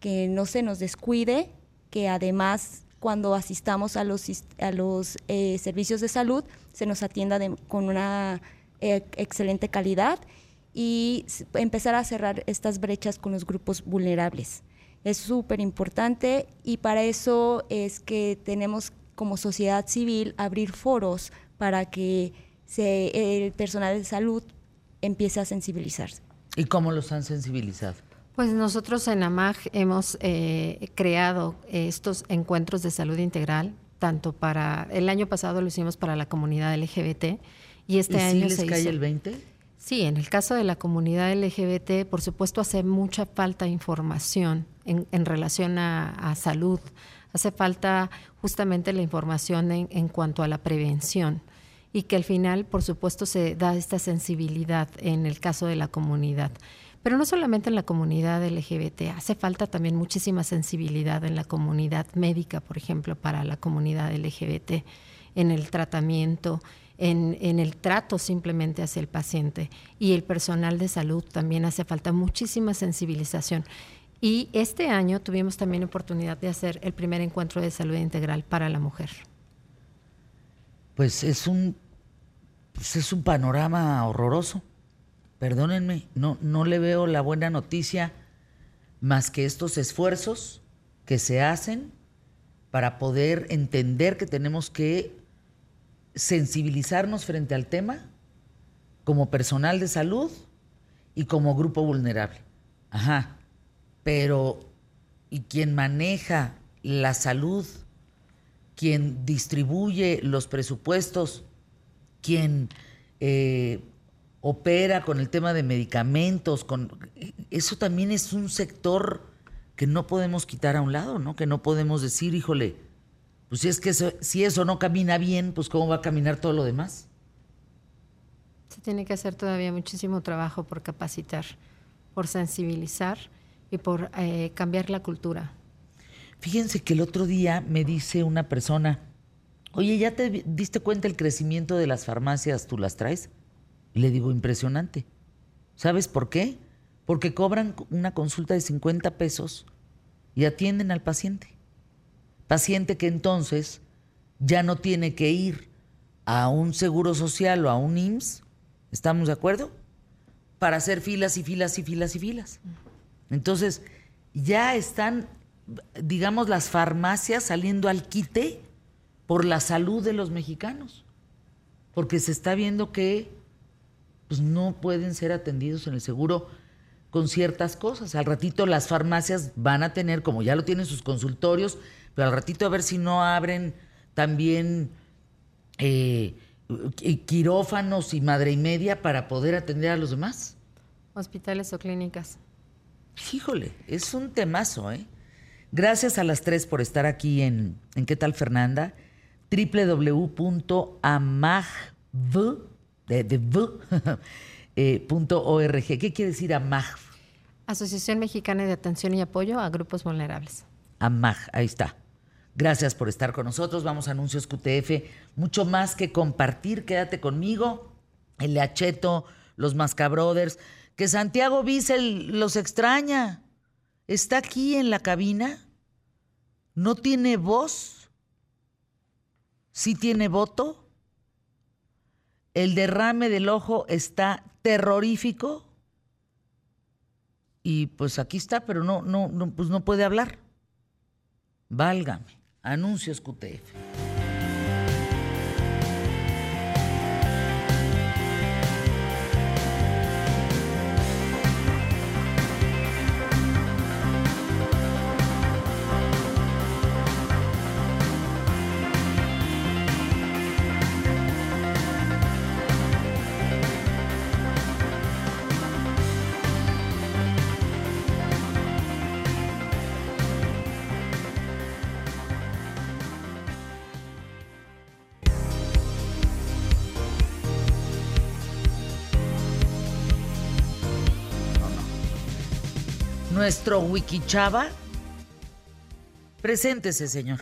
que no se nos descuide, que además cuando asistamos a los, a los eh, servicios de salud se nos atienda con una eh, excelente calidad y empezar a cerrar estas brechas con los grupos vulnerables. Es súper importante y para eso es que tenemos como sociedad civil abrir foros para que se, el personal de salud empiece a sensibilizarse.
¿Y cómo los han sensibilizado?
Pues nosotros en AMAG hemos eh, creado estos encuentros de salud integral, tanto para, el año pasado lo hicimos para la comunidad LGBT y este año
les
se
cae el 20?
Sí, en el caso de la comunidad LGBT, por supuesto, hace mucha falta información en, en relación a, a, salud. Hace falta justamente la información en, en cuanto a la prevención y que al final, por supuesto, se da esta sensibilidad en el caso de la comunidad. Pero no solamente en la comunidad LGBT, hace falta también muchísima sensibilidad en la comunidad médica, por ejemplo, para la comunidad LGBT, en el tratamiento, en, el trato simplemente hacia el paciente. Y el personal de salud también hace falta muchísima sensibilización. Y este año tuvimos también oportunidad de hacer el primer encuentro de salud integral para la mujer.
Pues es un, pues es un panorama horroroso perdónenme, no, no le veo la buena noticia más que estos esfuerzos que se hacen para poder entender que tenemos que sensibilizarnos frente al tema como personal de salud y como grupo vulnerable. Ajá, pero ¿y quien maneja la salud? ¿Quien distribuye los presupuestos? ¿Quien eh, opera con el tema de medicamentos, con eso también es un sector que no podemos quitar a un lado, ¿no? Que no podemos decir, híjole, pues si es que eso, si eso no camina bien, pues cómo va a caminar todo lo demás.
Se tiene que hacer todavía muchísimo trabajo por capacitar, por sensibilizar y por eh, cambiar la cultura.
Fíjense que el otro día me dice una persona, oye, ¿ya te diste cuenta el crecimiento de las farmacias? ¿Tú las traes? Y le digo, impresionante. ¿Sabes por qué? Porque cobran una consulta de 50 pesos y atienden al paciente. Paciente que entonces ya no tiene que ir a un seguro social o a un IMSS, ¿estamos de acuerdo? Para hacer filas y filas y filas y filas. Entonces, ya están, digamos, las farmacias saliendo al quite por la salud de los mexicanos. Porque se está viendo que pues no pueden ser atendidos en el seguro con ciertas cosas. Al ratito las farmacias van a tener, como ya lo tienen sus consultorios, pero al ratito a ver si no abren también eh, quirófanos y madre y media para poder atender a los demás.
Hospitales o clínicas.
Híjole, es un temazo, ¿eh? Gracias a las tres por estar aquí en, en ¿Qué tal Fernanda? www.amagv de, de eh, .org. ¿Qué quiere decir AMAG?
Asociación Mexicana de Atención y Apoyo a Grupos Vulnerables.
AMAG, ahí está. Gracias por estar con nosotros. Vamos a Anuncios QTF. Mucho más que compartir. Quédate conmigo. El Leacheto, los Mascabrothers. Que Santiago Bissell los extraña. Está aquí en la cabina. No tiene voz. Sí tiene voto el derrame del ojo está terrorífico y pues aquí está, pero no, no, no, pues no puede hablar. Válgame. Anuncios QTF. Nuestro Wikichava. Preséntese, señor.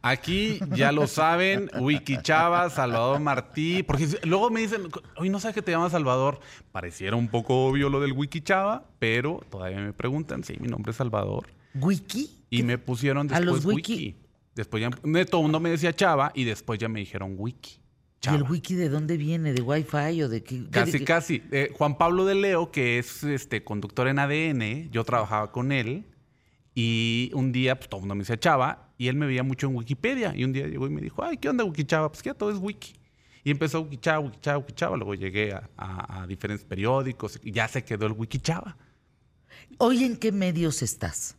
Aquí ya lo saben, Wiki Chava, Salvador Martí, porque luego me dicen, hoy no sabes que te llamas Salvador. Pareciera un poco obvio lo del Wiki Chava, pero todavía me preguntan, sí, mi nombre es Salvador.
¿Wiki?
Y me pusieron
¿A
después
los
wiki?
wiki?
Después ya, todo mundo me decía Chava y después ya me dijeron Wiki.
¿Y el wiki de dónde viene? ¿De Wi-Fi o de qué?
Casi,
de qué?
casi. Eh, Juan Pablo de Leo, que es este conductor en ADN, yo trabajaba con él y un día pues, todo el mundo me decía Chava y él me veía mucho en Wikipedia y un día llegó y me dijo, ay, ¿qué onda Wiki Chava? Pues que ya todo es Wiki. Y empezó Wiki Chava, Wiki Chava, Wiki Chava. Luego llegué a, a- a diferentes periódicos y ya se quedó el Wiki Chava.
¿Hoy en qué medios estás?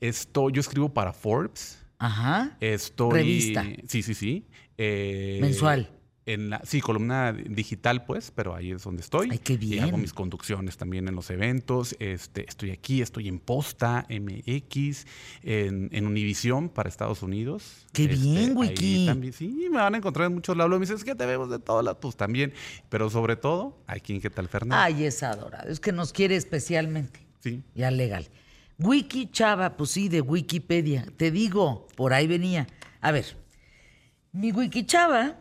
Esto, yo escribo para Forbes.
Ajá.
Estoy.
Revista.
Sí, sí, sí. Eh,
Mensual.
En la, sí, columna digital, pues, pero ahí es donde estoy.
Ay, qué
Y
bien.
hago mis conducciones también en los eventos. Este, estoy aquí, estoy en Posta, MX, en, en Univisión para Estados Unidos.
Qué
Este,
bien,
ahí
Wiki.
también, sí, me van a encontrar en muchos lados. Me dicen, es que te vemos de todos lados, pues también. Pero sobre todo, aquí en ¿Qué tal, Fernando?
Ay, es adorado. Es que nos quiere especialmente.
Sí.
Ya legal. Wiki Chava, pues sí, de Wikipedia. Te digo, por ahí venía. A ver, mi Wiki Chava,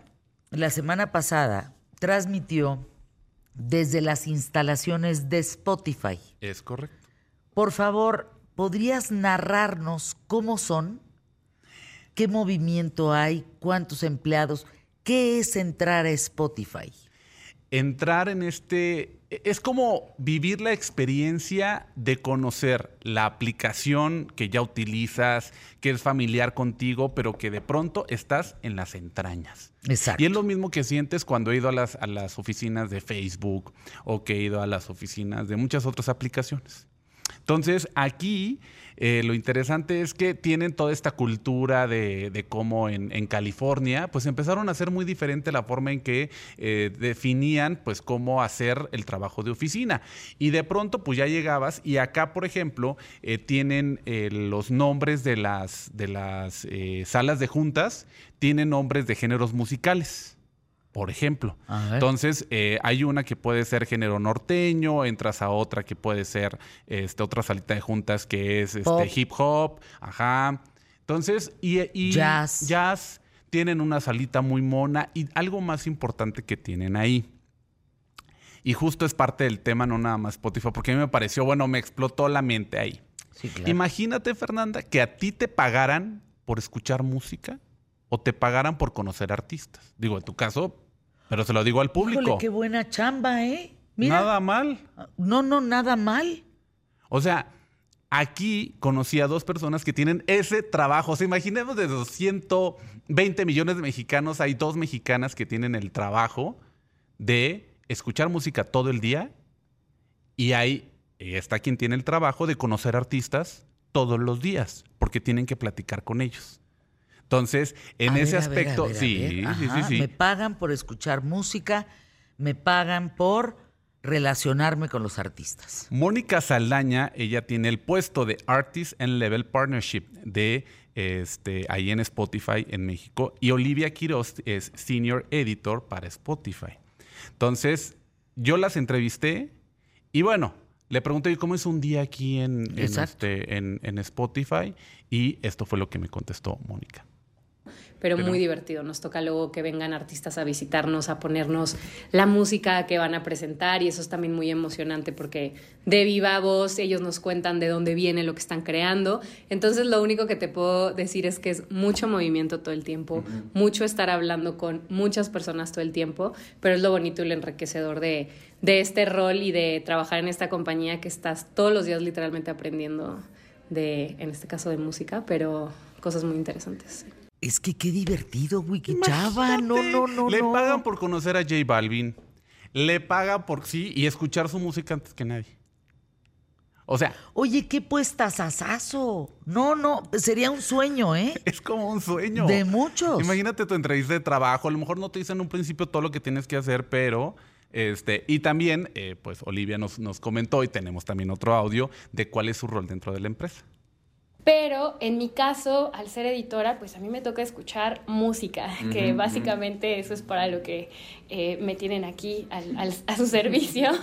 la semana pasada, transmitió desde las instalaciones de Spotify.
Es correcto.
Por favor, ¿podrías narrarnos cómo son? ¿Qué movimiento hay? ¿Cuántos empleados? ¿Qué es entrar a Spotify?
Entrar en este... Es como vivir la experiencia de conocer la aplicación que ya utilizas, que es familiar contigo, pero que de pronto estás en las entrañas.
Exacto.
Y es lo mismo que sientes cuando he ido a las, a las oficinas de Facebook o que he ido a las oficinas de muchas otras aplicaciones. Entonces, aquí eh, lo interesante es que tienen toda esta cultura de, de cómo en, California, pues empezaron a hacer muy diferente la forma en que eh, definían, pues, cómo hacer el trabajo de oficina. Y de pronto, pues ya llegabas y acá, por ejemplo, eh, tienen eh, los nombres de las, de las salas de juntas, tienen nombres de géneros musicales. Por ejemplo. Entonces, eh, hay una que puede ser género norteño, entras a otra que puede ser este, otra salita de juntas que es
Pop.
este, hip hop, ajá. Entonces, y, y
Jazz.
jazz, tienen una salita muy mona y algo más importante que tienen ahí. Y justo es parte del tema, no nada más Spotify, porque a mí me pareció, bueno, me explotó la mente ahí.
Sí, claro.
Imagínate, Fernanda, que a ti te pagaran por escuchar música o te pagaran por conocer artistas. Digo, en tu caso, pero se lo digo al público.
Híjole, qué buena chamba, ¿eh? Mira.
Nada mal.
No, no, nada mal.
O sea, aquí conocí a dos personas que tienen ese trabajo. O sea, imaginemos de los 120 millones de mexicanos, hay dos mexicanas que tienen el trabajo de escuchar música todo el día y hay, está quien tiene el trabajo de conocer artistas todos los días, porque tienen que platicar con ellos. Entonces, en
A
ese
ver, a ver, a
aspecto,
ver,
sí,
ver.
sí, sí,
Ajá,
sí.
Me pagan por escuchar música, me pagan por relacionarme con los artistas.
Mónica Saldaña, ella tiene el puesto de Artist and Level Partnership de este, ahí en Spotify en México. Y Olivia Quiroz es Senior Editor para Spotify. Entonces, yo las entrevisté y bueno, le pregunté "¿Y cómo es un día aquí en, este, en- en Spotify y esto fue lo que me contestó Mónica.
Pero,
Pero-
muy divertido. Nos toca luego que vengan artistas a visitarnos, a ponernos la música que van a presentar y eso es también muy emocionante porque de viva voz ellos nos cuentan de dónde viene lo que están creando. Entonces lo único que te puedo decir es que es mucho movimiento todo el tiempo, mucho estar hablando con muchas personas todo el tiempo, pero es lo bonito y lo enriquecedor de, de este rol y de trabajar en esta compañía que estás todos los días literalmente aprendiendo de, en este caso de música, pero cosas muy interesantes.
Es que qué divertido, Wiki Chava. No, no, no,
Le
no.
pagan por conocer a J Balvin. Le pagan por sí y escuchar su música antes que nadie. O sea,
Oye, qué puestas asazo. No, no, sería un sueño, ¿eh?
es como un sueño.
De muchos.
Imagínate tu entrevista de trabajo. A lo mejor no te dicen en un principio todo lo que tienes que hacer, pero. Este, y también, eh, pues Olivia nos, nos comentó y tenemos también otro audio de cuál es su rol dentro de la empresa.
Pero en mi caso, al ser editora, pues a mí me toca escuchar música, que básicamente eso es para lo que eh, me tienen aquí al- al- a su servicio.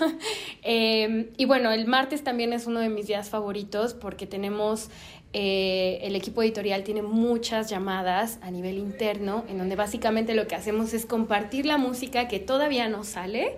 Eh, y bueno, el martes también es uno de mis días favoritos porque tenemos eh, el equipo editorial tiene muchas llamadas a nivel interno, en donde básicamente lo que hacemos es compartir la música que todavía no sale,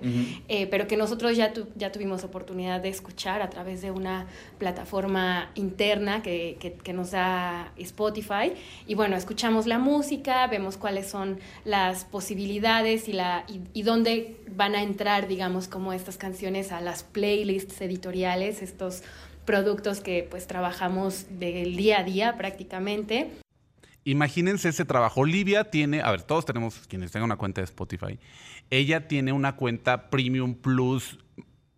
eh, pero que nosotros ya, ya tuvimos oportunidad de escuchar a través de una plataforma interna que, que, nos da Spotify. Y bueno, escuchamos la música, vemos cuáles son las posibilidades y, la, y dónde van a entrar, digamos, como estas canciones a las playlists editoriales, estos productos que pues trabajamos del día a día prácticamente.
Imagínense ese trabajo. Olivia tiene, a ver, todos tenemos, quienes tengan una cuenta de Spotify, ella tiene una cuenta Premium Plus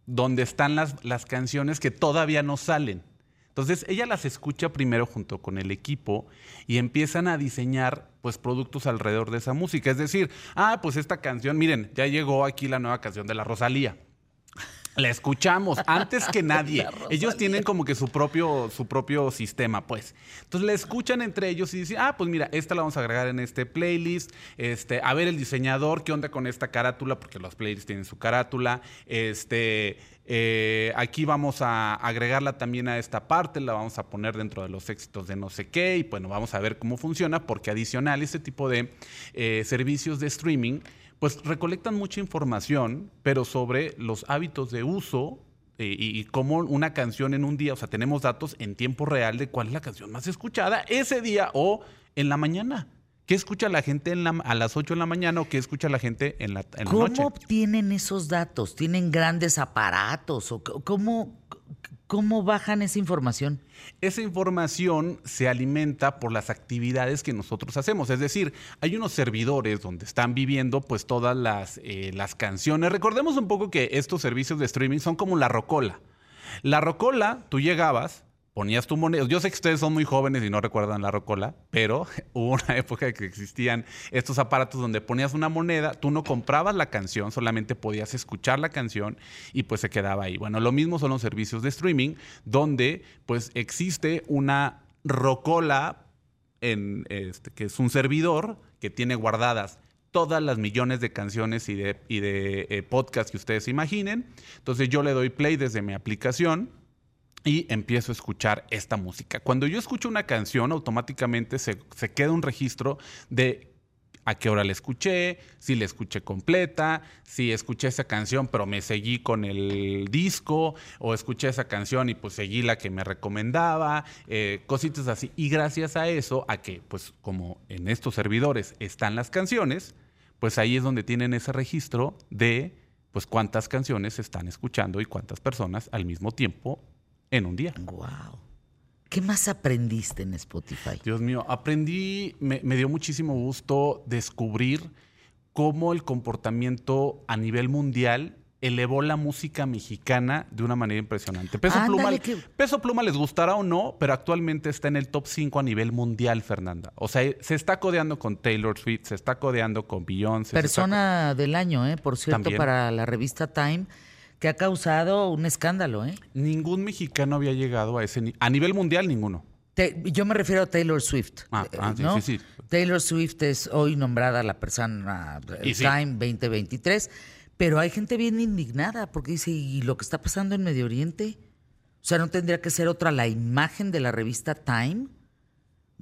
donde están las, las canciones que todavía no salen. Entonces ella las escucha primero junto con el equipo y empiezan a diseñar pues productos alrededor de esa música. Es decir, ah, pues esta canción, miren, ya llegó aquí la nueva canción de la Rosalía. La escuchamos antes que nadie. Ellos tienen como que su propio, su propio sistema, pues. Entonces la escuchan entre ellos y dicen, ah, pues mira, esta la vamos a agregar en este playlist. Este, a ver el diseñador, ¿qué onda con esta carátula? Porque los playlists tienen su carátula. Este, eh, aquí vamos a agregarla también a esta parte, la vamos a poner dentro de los éxitos de no sé qué. Y bueno, vamos a ver cómo funciona, porque adicional, este tipo de eh, servicios de streaming pues recolectan mucha información, pero sobre los hábitos de uso eh, y, cómo una canción en un día, o sea, tenemos datos en tiempo real de cuál es la canción más escuchada ese día o en la mañana. ¿Qué escucha la gente a las 8 de la mañana o qué escucha la gente en la, en la noche?
¿Cómo obtienen esos datos? ¿Tienen grandes aparatos? ¿O cómo, ¿Cómo bajan esa información?
Esa información se alimenta por las actividades que nosotros hacemos. Es decir, hay unos servidores donde están viviendo pues todas las, eh, las canciones. Recordemos un poco que estos servicios de streaming son como la rocola. La rocola, tú llegabas, ponías tu moneda. Yo sé que ustedes son muy jóvenes y no recuerdan la rocola, pero hubo una época que existían estos aparatos donde ponías una moneda, tú no comprabas la canción, solamente podías escuchar la canción y pues se quedaba ahí. Bueno, lo mismo son los servicios de streaming, donde pues existe una rocola en este, que es un servidor que tiene guardadas todas las millones de canciones y de, y eh, podcasts que ustedes imaginen. Entonces yo le doy play desde mi aplicación y empiezo a escuchar esta música. Cuando yo escucho una canción, automáticamente se, queda un registro de a qué hora la escuché, si la escuché completa, si escuché esa canción pero me seguí con el disco, o escuché esa canción y pues seguí la que me recomendaba, eh, cositas así. Y gracias a eso, a que pues como en estos servidores están las canciones, pues ahí es donde tienen ese registro de pues cuántas canciones están escuchando y cuántas personas al mismo tiempo en un día.
Wow. ¿Qué más aprendiste en Spotify?
Dios mío, aprendí, me, dio muchísimo gusto descubrir cómo el comportamiento a nivel mundial elevó la música mexicana de una manera impresionante. Peso, Pluma, Peso Pluma les gustará o no, pero actualmente está en el top 5 a nivel mundial, Fernanda. O sea, se está codeando con Taylor Swift, se está codeando con Beyoncé.
Persona del año, ¿eh? por cierto, para la revista Time que ha causado un escándalo, ¿eh?
Ningún mexicano había llegado a ese nivel. A nivel mundial, ninguno.
yo me refiero a Taylor Swift.
Ah,
eh,
ah sí, sí,
Taylor Swift es hoy nombrada la persona Time 2023, pero hay gente bien indignada porque dice, ¿y lo que está pasando en Medio Oriente? O sea, ¿no tendría que ser otra la imagen de la revista Time?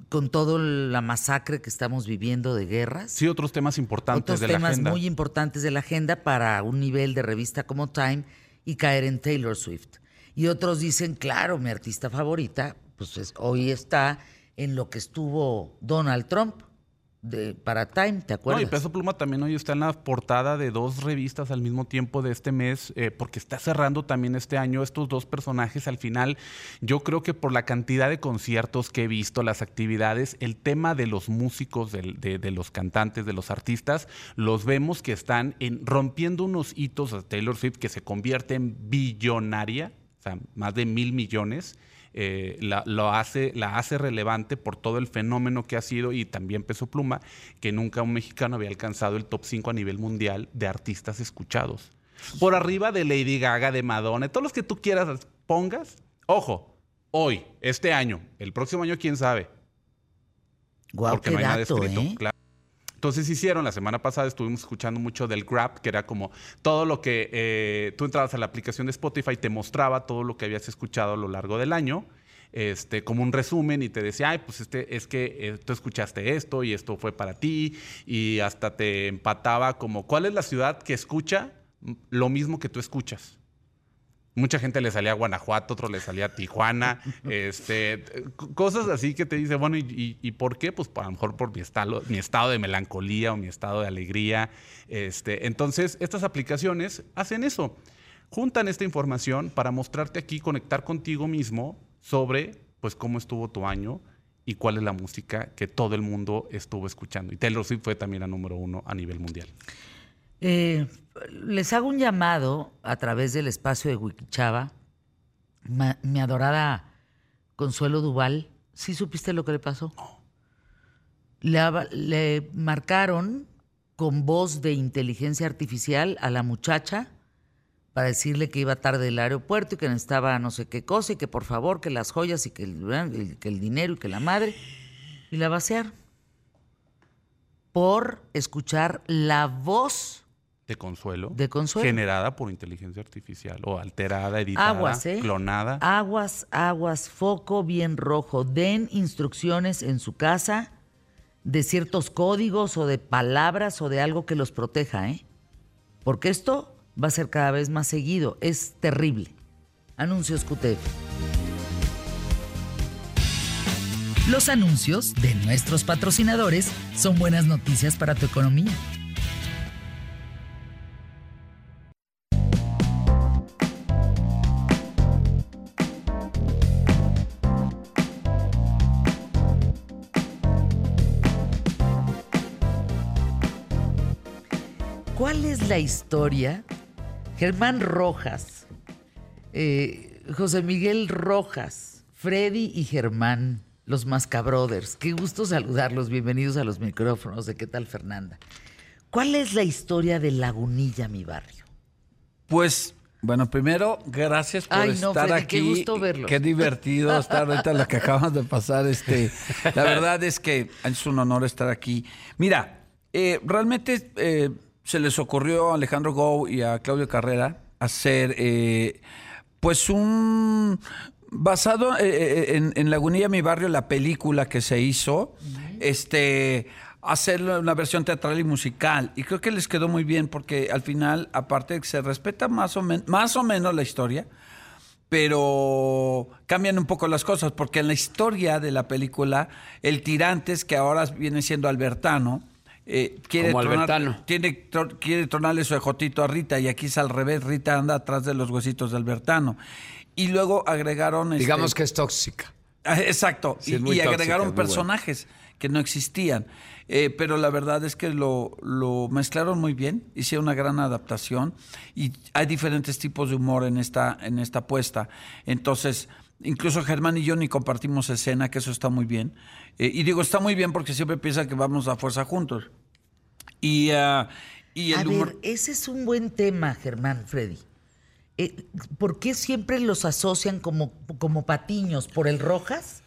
Con toda la masacre que estamos viviendo de guerras.
Sí, otros temas importantes de la agenda.
Otros temas muy importantes de la agenda para un nivel de revista como Time y caer en Taylor Swift. Y otros dicen, claro, mi artista favorita, pues hoy está en lo que estuvo Donald Trump de, para Time, ¿te acuerdas?
No, y Peso Pluma también hoy está en la portada de dos revistas al mismo tiempo de este mes, eh, porque está cerrando también este año estos dos personajes. Al final, yo creo que por la cantidad de conciertos que he visto, las actividades, el tema de los músicos, de, los cantantes, de los artistas, los vemos que están en, rompiendo unos hitos a Taylor Swift que se convierte en billonaria, o sea, más de mil millones. Eh, la, lo hace, la hace relevante por todo el fenómeno que ha sido y también Peso Pluma, que nunca un mexicano había alcanzado el top 5 a nivel mundial de artistas escuchados. Por arriba de Lady Gaga, de Madonna, todos los que tú quieras pongas. Ojo, hoy, este año, el próximo año, quién sabe.
porque no hay nada escrito. ¿eh? Claro.
Entonces hicieron, la semana pasada estuvimos escuchando mucho del Grab, que era como todo lo que eh, tú entrabas a la aplicación de Spotify, te mostraba todo lo que habías escuchado a lo largo del año. este, como un resumen y te decía, ay, pues este, es que eh, tú escuchaste esto y esto fue para ti y hasta te empataba como, ¿cuál es la ciudad que escucha lo mismo que tú escuchas? Mucha gente le salía a Guanajuato, otro le salía a Tijuana, este, cosas así que te dice, bueno, ¿y, y, por qué? Pues a lo mejor por mi estado, mi estado de melancolía o mi estado de alegría. Este, entonces, estas aplicaciones hacen eso, juntan esta información para mostrarte aquí, conectar contigo mismo sobre pues cómo estuvo tu año y cuál es la música que todo el mundo estuvo escuchando. Y Taylor Swift fue también la número uno a nivel mundial.
Eh, les hago un llamado a través del espacio de Wikichava. mi adorada Consuelo Duval, ¿sí supiste lo que le pasó? Le, le marcaron con voz de inteligencia artificial a la muchacha para decirle que iba tarde del aeropuerto y que necesitaba no sé qué cosa y que por favor que las joyas y que el, que el dinero y que la madre y la vaciar por escuchar la voz
de Consuelo.
De Consuelo.
Generada por inteligencia artificial o alterada, editada,
aguas, ¿eh?
clonada.
Aguas, aguas, foco bien rojo. Den instrucciones en su casa de ciertos códigos o de palabras o de algo que los proteja, ¿eh? Porque esto va a ser cada vez más seguido. Es terrible. Anuncios QTF.
Los anuncios de nuestros patrocinadores son buenas noticias para tu economía.
La historia? Germán Rojas, eh, José Miguel Rojas, Freddy y Germán, los Mascabrothers. Qué gusto saludarlos. Bienvenidos a los micrófonos de ¿Qué tal, Fernanda? ¿Cuál es la historia de Lagunilla, mi barrio?
Pues bueno, primero, gracias por estar aquí.
Qué gusto verlo.
Qué divertido estar ahorita lo que acabamos de pasar. Este, la verdad es que es un honor estar aquí. Mira, eh, realmente eh, se les ocurrió a Alejandro Gou y a Claudio Carrera hacer eh, pues un basado eh, eh, en, en, Lagunilla, mi barrio, la película que se hizo, este hacer una versión teatral y musical. Y creo que les quedó muy bien porque al final, aparte de que se respeta más o, más o menos la historia, pero cambian un poco las cosas, porque en la historia de la película, el Tirantes, que ahora viene siendo Albertano, eh, quiere, tronar, tiene, quiere tronarle su ejotito a Rita y aquí es al revés, Rita anda atrás de los huesitos de Albertano. Y luego agregaron...
Digamos
este,
que es tóxica.
Ah, exacto, y, agregaron personajes que no existían. Eh, pero la verdad es que lo, lo, mezclaron muy bien, hicieron una gran adaptación y hay diferentes tipos de humor en esta, en esta apuesta. Entonces, incluso Germán y yo ni compartimos escena, que eso está muy bien. Eh, y digo, está muy bien porque siempre piensa que vamos a fuerza juntos. Y, uh, y el
a
humor...
ver, ese es un buen tema, Germán, Freddy. Eh, ¿Por qué siempre los asocian como, como patiños? ¿Por el Rojas?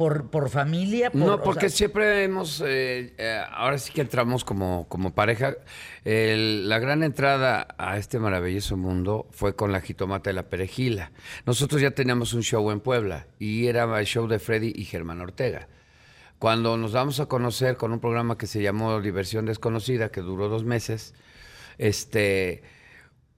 ¿Por, por familia? Por,
no, porque o sea, siempre hemos, eh, eh, ahora sí que entramos como, como pareja. El, la gran entrada a este maravilloso mundo fue con la jitomata de la perejila. Nosotros ya teníamos un show en Puebla y era el show de Freddy y Germán Ortega. Cuando nos damos a conocer con un programa que se llamó Diversión Desconocida, que duró dos meses, este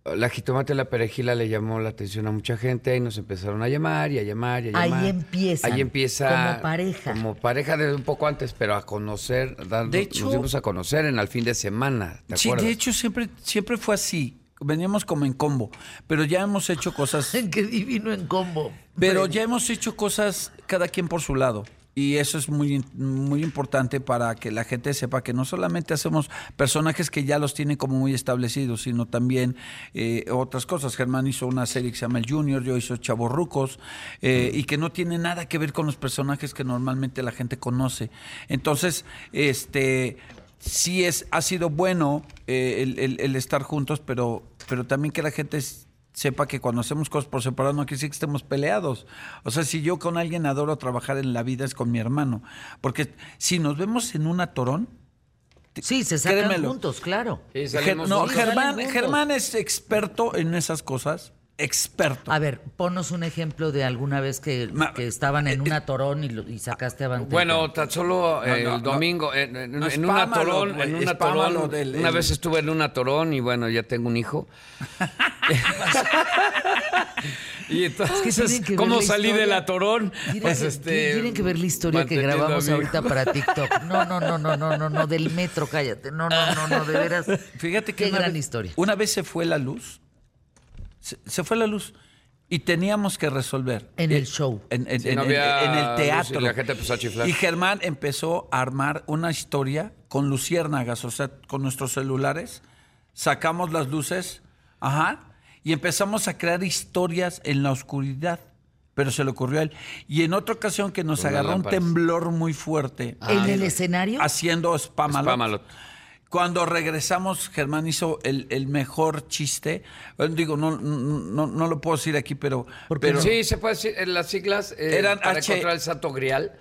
la jitomate la perejila le llamó la atención a mucha gente y nos empezaron a llamar y a llamar y a llamar.
Ahí empieza.
Ahí empieza.
Como pareja.
Como pareja desde un poco antes, pero a conocer, dando,
De hecho-
nos dimos a conocer en al fin de semana. ¿te
Sí,
acuerdas?
de hecho siempre, siempre fue así. Veníamos como en combo, pero ya hemos hecho cosas,
Qué divino en combo.
pero ya hemos hecho cosas cada quien por su lado. Y eso es muy, muy importante para que la gente sepa que no solamente hacemos personajes que ya los tienen como muy establecidos, sino también eh, otras cosas. Germán hizo una serie que se llama El Junior, yo hizo Chavorrucos, eh, y que no tiene nada que ver con los personajes que normalmente la gente conoce. Entonces, este sí es, ha sido bueno eh, el, el- estar juntos, pero, pero también que la gente sepa que cuando hacemos cosas por separado no quiere decir que estemos peleados. O sea, si yo con alguien adoro trabajar en la vida es con mi hermano. Porque si nos vemos en un atorón,
Sí, se sacan
créemelo.
juntos, claro.
Sí,
Ger- no,
juntos.
Germán. Germán es experto en esas cosas. Experto.
A ver, ponos un ejemplo de alguna vez que,
Ma-
que estaban en un atorón y, lo- y sacaste avante.
Bueno, tan solo
No,
el
no, no.
domingo, en, en-
No,
en un
espámalo,
atorón,
güey,
en un
espámalo
atorón,
del-
una
el-
vez estuve en un atorón y bueno, ya tengo un hijo. y entonces,
que
¿cómo
la
salí
historia.
del atorón?
Tienen,
Pues,
que-
este,
tienen que ver la historia que grabamos ahorita para TikTok. No, no, no, no, no, no, no, del metro, cállate. No, no, no, no, de veras.
Fíjate que
Qué
una
gran
vez-
historia.
Una vez se fue la luz. Se, se fue la luz. Y teníamos que resolver.
En el show.
En, en-
Sí,
en-
no
en-
había
en el teatro.
y la gente empezó a chiflar.
Y Germán empezó a armar una historia con luciérnagas, o sea, con nuestros celulares. Sacamos las luces, ajá, y empezamos a crear historias en la oscuridad. Pero se le ocurrió a él. Y en otra ocasión que nos agarró un temblor muy fuerte.
¿En el escenario?
Haciendo Spamalot.
Spamalot.
Cuando regresamos, Germán hizo el, el mejor chiste. Bueno, digo, no, no, no lo puedo decir aquí, pero. pero
sí, se puede decir, en las siglas eh,
Eran
para
H-
encontrar el santo grial.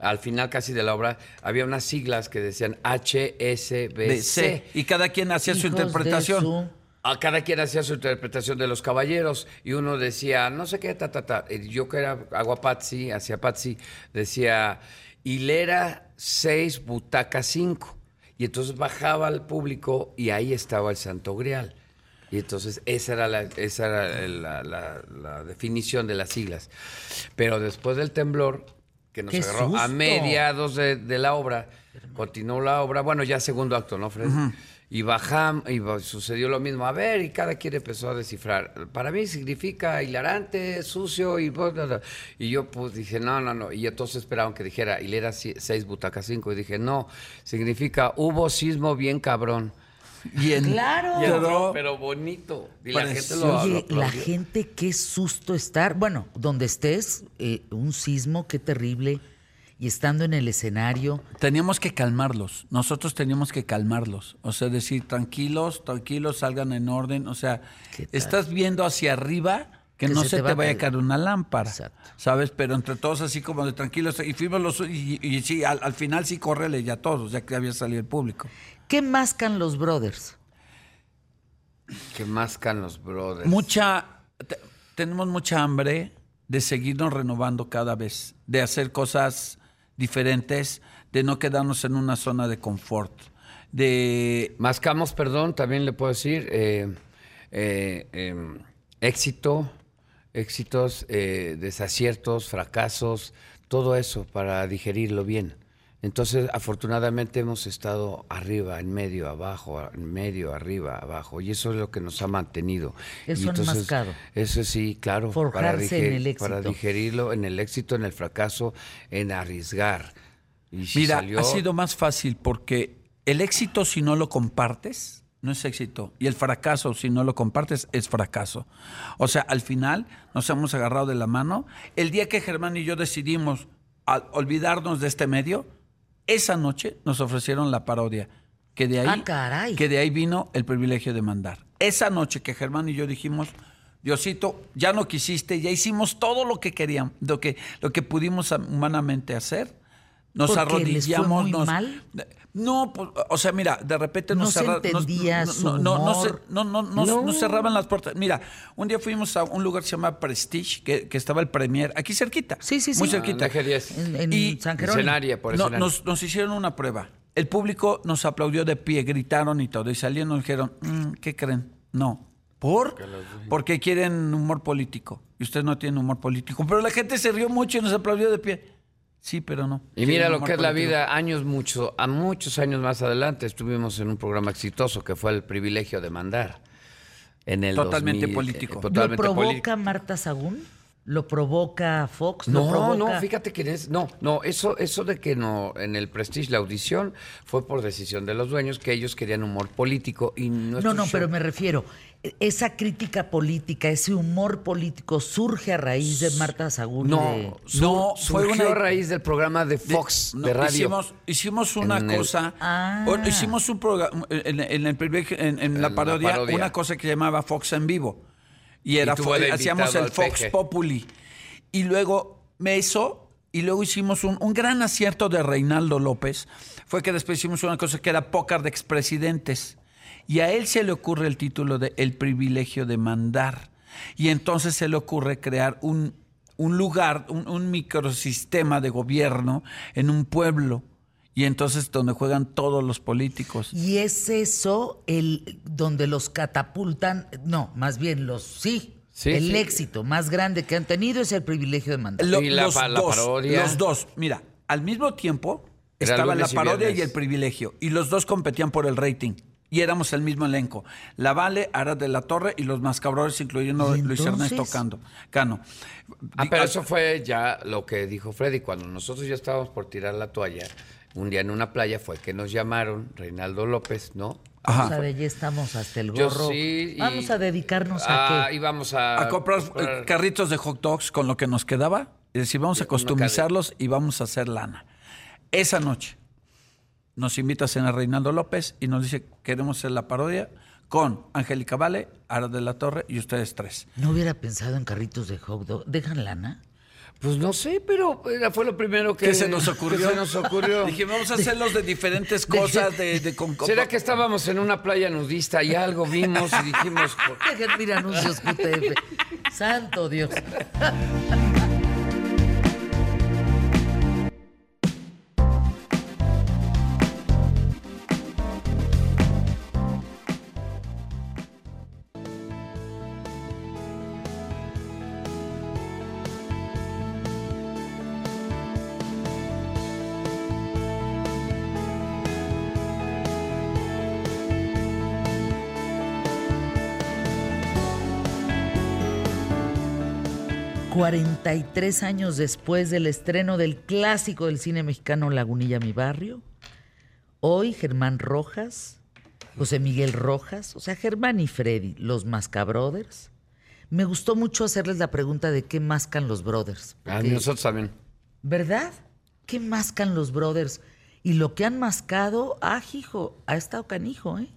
Al final casi de la obra había unas siglas que decían HSBC.
BC, y cada quien hacía su interpretación.
su-
A cada quien hacía su interpretación de los caballeros y uno decía, no sé qué, ta, ta, ta. Y Yo que era aguapatzi, hacía Patsy, decía, hilera 6, butaca 5. Y entonces bajaba al público y ahí estaba el Santo Grial. Y entonces esa era la, esa era la, la- la definición de las siglas. Pero después del temblor, que nos
¡Qué
agarró a mediados de, de la obra, continuó la obra, bueno, ya segundo acto, ¿no, Fred? Y bajamos, y sucedió lo mismo. A ver, y cada quien empezó a descifrar. Para mí significa hilarante, sucio, y, bla, bla, bla. y yo pues dije, no, no, no. Y entonces esperaban que dijera hilera 6, butaca 5. Y dije, no, significa hubo sismo bien cabrón.
Y en,
Claro.
Quedó
pero bonito. Y la gente
precioso.
lo, lo
Oye, la gente, qué susto estar. Bueno, donde estés, eh, un sismo, qué terrible. Y estando en el escenario,
Teníamos que calmarlos. Nosotros teníamos que calmarlos. O sea, decir, tranquilos, tranquilos, salgan en orden. O sea,
¿Qué
estás viendo hacia arriba que,
Que
no
se
se,
te va
vaya a
caer.
una lámpara.
Exacto.
¿Sabes? Pero entre todos así como de tranquilos. Y fuimos los... Y, y sí, al, al final sí, córrele ya todos, ya que había salido el público.
¿qué mascan los brothers?
Que mascan los brothers.
Mucha... te- tenemos mucha hambre de seguirnos renovando cada vez, de hacer cosas diferentes, de no quedarnos en una zona de confort, de
Mascamos, perdón, también le puedo decir, eh, eh, eh, éxito, éxitos, eh, desaciertos, fracasos, todo eso para digerirlo bien. Entonces, afortunadamente hemos estado arriba, en medio, abajo, en medio, arriba, abajo, y eso es lo que nos ha mantenido.
Eso
Y
han mascado.
Eso sí, claro.
Forjarse en el
Para
éxito.
digerirlo en el éxito, en el fracaso, en arriesgar. Y si
Mira,
salió-
ha sido más fácil porque el éxito si no lo compartes no es éxito y el fracaso si no lo compartes es fracaso. O sea, al final nos hemos agarrado de la mano. El día que Germán y yo decidimos olvidarnos de este medio, esa noche nos ofrecieron la parodia. Que de ahí,
Ah, caray.
que de ahí vino el privilegio de mandar. Esa noche que Germán y yo dijimos, Diosito, ya no quisiste, ya hicimos todo lo que queríamos, lo que, lo que pudimos humanamente hacer. Nos
¿Por qué? ¿Les fue
arrodillamos.
muy
nos-
mal?
No, pues, o sea, mira, de repente
No
nos
se
cerra- nos-
entendía
no,
su
no, no, no, no, no, no,
No.
cerraban las puertas. Mira, un día fuimos a un lugar que se llama Prestige, que, que estaba el Premier, aquí cerquita.
Sí, sí, sí.
Muy
Ah,
cerquita.
en G10.
En, en
Y
San Jerónimo.
Escenaria, por
No,
escenario.
nos, nos hicieron una prueba. El público nos aplaudió de pie, gritaron y todo. Y salieron y nos dijeron, "Mm, ¿qué creen? No. ¿Por? Porque quieren humor político. Y usted no tiene humor político. Pero la gente se rió mucho y nos aplaudió de pie. Sí, pero no.
Y mira lo que es la
político.
vida, años mucho, a muchos años más adelante estuvimos en un programa exitoso que fue el privilegio de mandar. En el
Totalmente
2000,
político.
eh,
¿Lo provoca
político.
Marta Sagún? ¿Lo provoca Fox? ¿Lo
No,
provoca?
no, fíjate que es, no, no, eso, eso de que no, en el Prestige la audición fue por decisión de los dueños que ellos querían humor político y
No, no,
show-
pero me refiero, esa crítica política, ese humor político surge a raíz de Marta Sagún.
No,
de-
su-
No, fue
surgió
una-
a raíz del programa de Fox, de,
No,
radio.
Hicimos, hicimos una
En el-
cosa.
Ah.
o- Hicimos un programa. En, en la,
En la
parodia,
parodia.
una cosa que llamaba Fox en vivo. Y era hacíamos el Fox
Peje.
Populi. Y luego me hizo. Y luego hicimos un, un gran acierto de Reinaldo López. Fue que después hicimos una cosa que era pócar de expresidentes. Y a él se le ocurre el título de El privilegio de mandar. Y entonces se le ocurre crear un, un lugar, un, un microsistema de gobierno en un pueblo. Y entonces donde juegan todos los políticos.
Y es eso el donde los catapultan, no, más bien los sí.
Sí,
el
sí.
éxito más grande que han tenido es el privilegio de mandar.
Lo-
Y la
los,
pa- la
dos,
parodia.
los dos. Mira, al mismo tiempo
Era
estaba la
y
parodia y,
viernes.
el privilegio. Y los dos competían por el rating. Y éramos el mismo elenco. La Vale, Ara de la Torre y los mascabradores, incluyendo
¿Y
Luis? Ernesto Cando, Cano.
Ah, pero
ah,
eso fue ya lo que dijo Freddy. Cuando nosotros ya estábamos por tirar la toalla, un día en una playa fue que nos llamaron, Reinaldo López, ¿no?
Ajá.
O sea, de ya estamos hasta el
Yo
gorro.
sí, y-
Vamos a dedicarnos a
Ah,
qué.
íbamos a,
a comprar carritos de hot dogs con lo que nos quedaba. Y decir, vamos a customizarlos y vamos a hacer lana. Esa noche nos invita a cenar Reinaldo López y nos dice, queremos hacer la parodia con Angélica Vale, Ara de la Torre y ustedes tres.
No hubiera pensado en carritos de hot dog. ¿Dejan lana?
Pues no sé, pero era- fue lo primero que,
¿Qué se nos ocurrió?
que se nos ocurrió.
Dije, vamos a hacerlos de diferentes cosas, de, de con-
¿Será que estábamos en una playa nudista y algo vimos y dijimos...
Dejen mira anuncios QTF. Santo Dios. ...43 años después del estreno del clásico del cine mexicano Lagunilla Mi Barrio... ...hoy Germán Rojas... ...José Miguel Rojas... ...o sea, Germán y Freddy, los Mascabrothers... ...me gustó mucho hacerles la pregunta de qué mascan los brothers.
A
porque-
nosotros también.
¿Verdad? ¿Qué mascan los brothers? Y lo que han mascado, ah, hijo, ha estado canijo, ¿eh?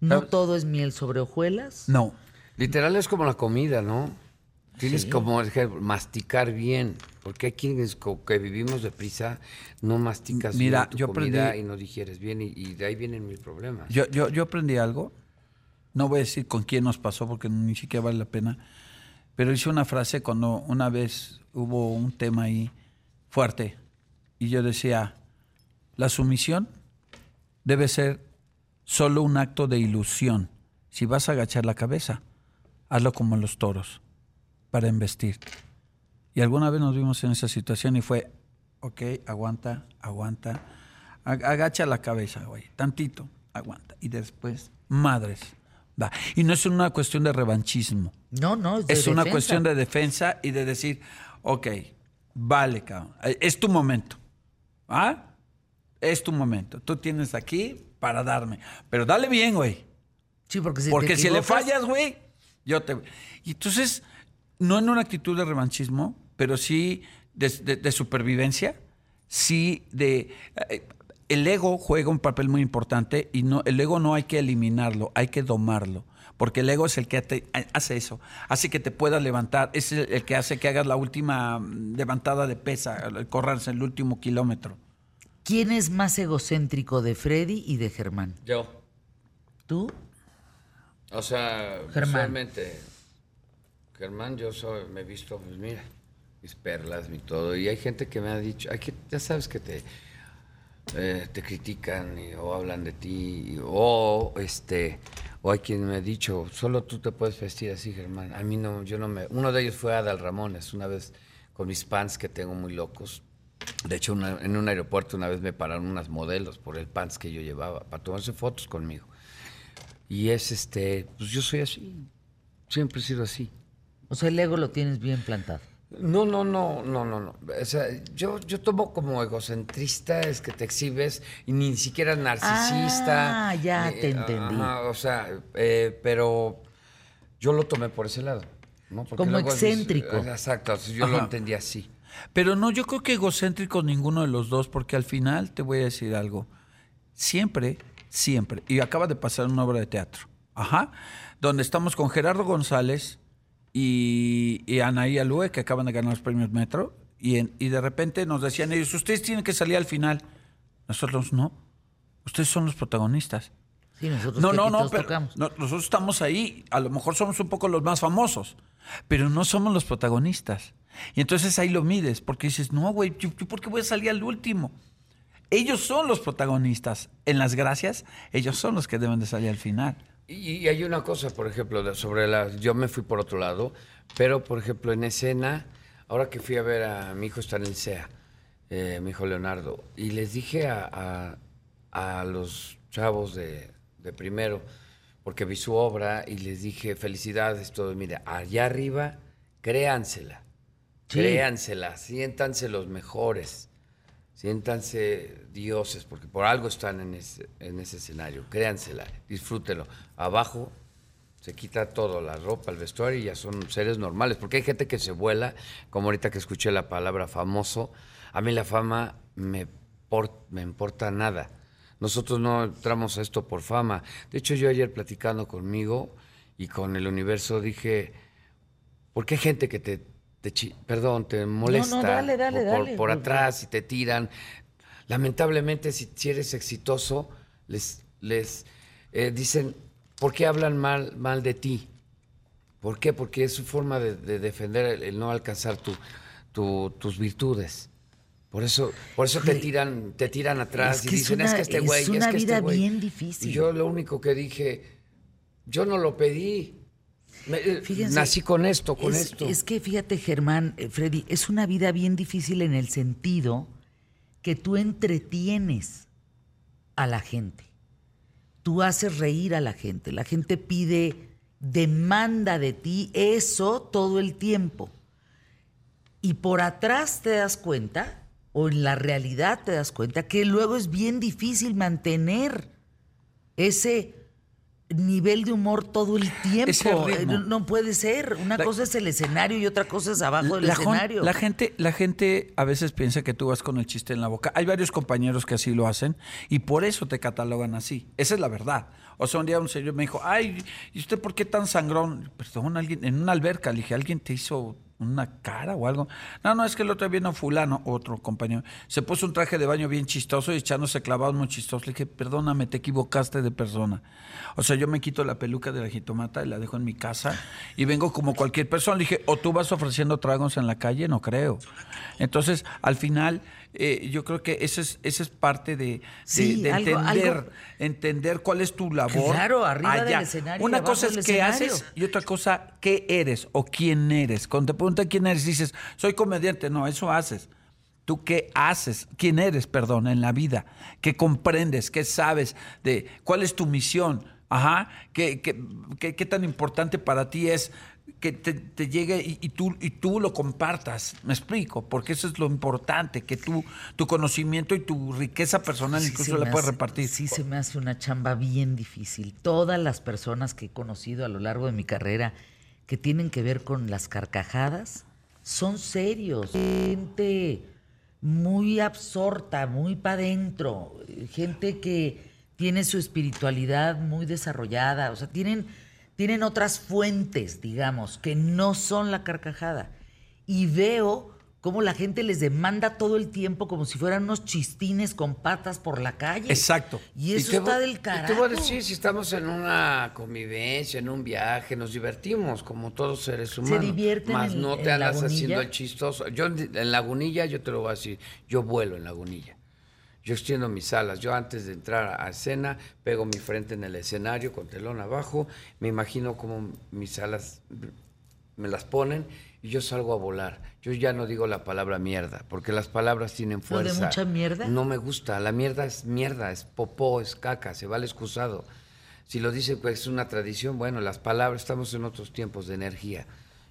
No todo es miel sobre hojuelas.
No.
Literal es como la comida, ¿no? Tienes como que masticar bien, porque hay quienes que vivimos deprisa, no masticas
Mira,
bien
yo
comida
aprendí-
y no digieres bien y, y de ahí vienen mis problemas.
Yo, yo, yo aprendí algo. No voy a decir con quién nos pasó porque ni siquiera vale la pena. Pero hice una frase cuando una vez hubo un tema ahí fuerte. Y yo decía, la sumisión debe ser solo un acto de ilusión. Si vas a agachar la cabeza, hazlo como los toros, para investir. Y alguna vez nos vimos en esa situación y fue, ok, aguanta, aguanta, ag- agacha la cabeza, güey, tantito, aguanta. Y después, madres, va. Y no es una cuestión de revanchismo.
No, no, es, de
Es una
defensa.
cuestión de defensa y de decir, ok, vale, cabrón, eh, es tu momento. ¿Ah? Es tu momento. Tú tienes aquí para darme. Pero dale bien, güey.
Sí, porque si te
Porque si le fallas, güey, yo te... Y entonces, no en una actitud de revanchismo, pero sí de, de- de supervivencia, sí de... eh, El ego juega un papel muy importante y no, el ego no hay que eliminarlo, hay que domarlo. Porque el ego es el que te- hace eso, hace que te puedas levantar, es el, el que hace que hagas la última mm, levantada de pesa, el correrse el último kilómetro.
¿Quién es más egocéntrico de Freddy y de Germán?
Yo.
¿Tú?
O sea,
Germán.
Germán, yo soy, me he visto, pues mira, mis perlas, mi todo. Y hay gente que me ha dicho, hay que, ya sabes que te, eh, te critican y- o hablan de ti, y- o este, o hay quien me ha dicho, solo tú te puedes vestir así, Germán. A mí no, yo no me. Uno de ellos fue Adal Ramones, una vez con mis pants que tengo muy locos. De hecho, una- en un aeropuerto una vez me pararon unas modelos por el pants que yo llevaba, para tomarse fotos conmigo. Y es este, pues yo soy así. Siempre he sido así.
O sea, el ego lo tienes bien plantado.
No, no, no, no, no, no. O sea, yo, yo tomo como egocentrista es que te exhibes y ni siquiera narcisista.
Ah, ya
ni-
te entendí.
ajá, o sea, eh, pero yo lo tomé por ese lado. ¿no? Porque
Como excéntrico.
exacto, así yo lo
Ajá.
entendí así.
Pero no, yo creo que egocéntrico ninguno de los dos, porque al final te voy a decir algo. Siempre, siempre, y acaba de pasar una obra de teatro, ajá, donde estamos con Gerardo González y, y Anaí Alue, que acaban de ganar los premios Metro, y, en- y de repente nos decían ellos, ustedes tienen que salir al final. Nosotros no, ustedes son los protagonistas.
Sí, nosotros
No, no, no, pero no, nosotros estamos ahí. A lo mejor somos un poco los más famosos, pero no somos los protagonistas. Y entonces ahí lo mides, porque dices, no, güey, ¿yo, yo por qué voy a salir al último? Ellos son los protagonistas. En las gracias, ellos son los que deben de salir al final.
Y, hay una cosa, por ejemplo, sobre la. Yo me fui por otro lado, pero por ejemplo, en escena, ahora que fui a ver a mi hijo está en el CEA, eh, mi hijo Leonardo, y les dije a, a- a los chavos de, de primero, porque vi su obra, y les dije, felicidades, todo. Mira, allá arriba, créansela.
Sí.
Créansela, siéntanse los mejores. Siéntanse dioses, porque por algo están en ese, en ese escenario. Créansela, disfrútenlo. Abajo se quita todo, la ropa, el vestuario, y ya son seres normales. Porque hay gente que se vuela, como ahorita que escuché la palabra famoso. A mí la fama me, me importa nada. Nosotros no entramos a esto por fama. De hecho, yo ayer platicando conmigo y con el universo dije, ¿por qué hay gente que te, te chi- perdón, te molesta
dale, dale,
por,
dale.
por atrás y te tiran? Lamentablemente, si, si eres exitoso, les, les eh, dicen, ¿por qué hablan mal, mal de ti? ¿Por qué? Porque es su forma de, de defender el, el no alcanzar tu- tu- tus virtudes. Por eso, por eso te tiran, te tiran atrás
Es
y
que es
dicen, es
una-
que este
es
güey, es,
una
que este
vida
güey".
bien difícil.
Y yo lo único que dije, yo no lo pedí. Eh,
Fíjense,
nací con esto, con
es,
esto.
Es que fíjate, Germán, eh, Freddy, es una vida bien difícil en el sentido que tú entretienes a la gente. Tú haces reír a la gente. La gente pide, demanda de ti eso todo el tiempo. Y por atrás te das cuenta, o en la realidad te das cuenta, que luego es bien difícil mantener ese nivel de humor todo el tiempo. Eh, No, no puede ser. Una
La-
cosa es el escenario y otra cosa es abajo del
La,
escenario.
la gente, la gente a veces piensa que tú vas con el chiste en la boca. Hay varios compañeros que así lo hacen y por eso te catalogan así. Esa es la verdad. O sea, un día un señor me dijo, ay, ¿y usted por qué tan sangrón? Perdón, alguien, en una alberca, le dije, ¿alguien te hizo una cara o algo? No, no, es que el otro día vino fulano, otro compañero, se puso un traje de baño bien chistoso y echándose clavados muy chistosos. Le dije, perdóname, te equivocaste de persona. O sea, yo me quito la peluca de la jitomata y la dejo en mi casa y vengo como cualquier persona. Le dije, o tú vas ofreciendo tragos en la calle, no creo. Entonces, al final, eh, yo creo que esa es, esa es parte de, de-
Sí,
de
algo-
entender,
algo-
entender cuál es tu labor.
Claro, arriba del escenario
Una cosa es qué haces y otra cosa, qué eres o quién eres. Cuando te preguntan quién eres, dices, soy comediante. No, eso haces. ¿Tú qué haces? ¿Quién eres, perdón, en la vida? ¿Qué comprendes? ¿Qué sabes? de ¿Cuál es tu misión? Ajá. ¿Qué, qué, qué- qué tan importante para ti es que te, te llegue y, y tú, y tú lo compartas? Me explico, porque eso es lo importante, que tú, tu conocimiento y tu riqueza personal
Sí
incluso
se
la
me
puedes
hace-
repartir.
Sí, se me hace una chamba bien difícil. Todas las personas que he conocido a lo largo de mi carrera que tienen que ver con las carcajadas son serios. Gente muy absorta, muy para adentro. Gente que tiene su espiritualidad muy desarrollada. O sea, tienen, tienen otras fuentes, digamos, que no son la carcajada. Y veo cómo la gente les demanda todo el tiempo como si fueran unos chistines con patas por la calle.
Exacto.
Y eso está del
y
carajo.
te voy a decir, si estamos en una convivencia, en un viaje, nos divertimos como todos seres humanos.
divierten
Más
en-
no
en
te andas
Lagunilla?
haciendo el chistoso. Yo en Lagunilla, yo te lo voy a decir, yo vuelo en Lagunilla. Yo extiendo mis alas. Yo antes de entrar a escena, pego mi frente en el escenario con telón abajo. Me imagino cómo mis alas me las ponen y yo salgo a volar. Yo ya no digo la palabra mierda, porque las palabras tienen
¿Lo de
fuerza.
mucha mierda?
No me gusta. La mierda es mierda, es popó, es caca, se va al excusado. Si lo dice, pues es una tradición. Bueno, las palabras, estamos en otros tiempos de energía.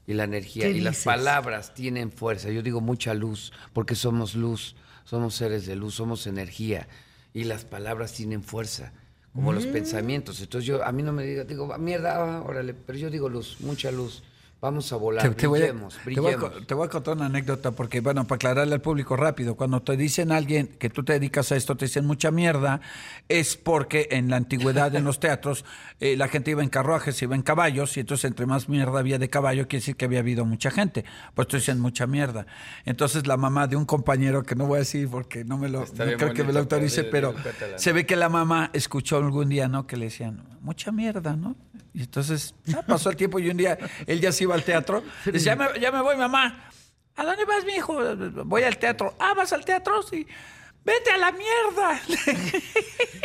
Y la energía
¿Qué
y las palabras tienen fuerza. Yo digo mucha luz, porque somos luz, somos seres de luz, somos energía. Y las palabras tienen fuerza, como los
Mm.
pensamientos. Entonces yo, a mí no me diga, digo, "Ah, mierda, ah, órale, pero yo digo luz, mucha luz. Vamos a volar,
Te, voy a,
brillemos,
te voy a
brillemos.
te voy a contar una anécdota porque, bueno, para aclararle al público rápido, cuando te dicen a alguien que tú te dedicas a esto, te dicen mucha mierda, es porque en la antigüedad en los teatros eh, la gente iba en carruajes, iba en caballos, y entonces entre más mierda había de caballo, quiere decir que había habido mucha gente. Pues te dicen mucha mierda. Entonces la mamá de un compañero, que no voy a decir porque no me lo, no creo que me lo autorice, pero
cuéntala.
se ve que la mamá escuchó algún día, ¿no? Que le decían, mucha mierda, ¿no? Y entonces ya pasó el tiempo y un día él ya se iba al teatro. Dice, ya me, ya me voy, mamá. ¿A dónde vas, mi hijo? Voy al teatro. Ah, ¿vas al teatro? Sí. Vete a la mierda.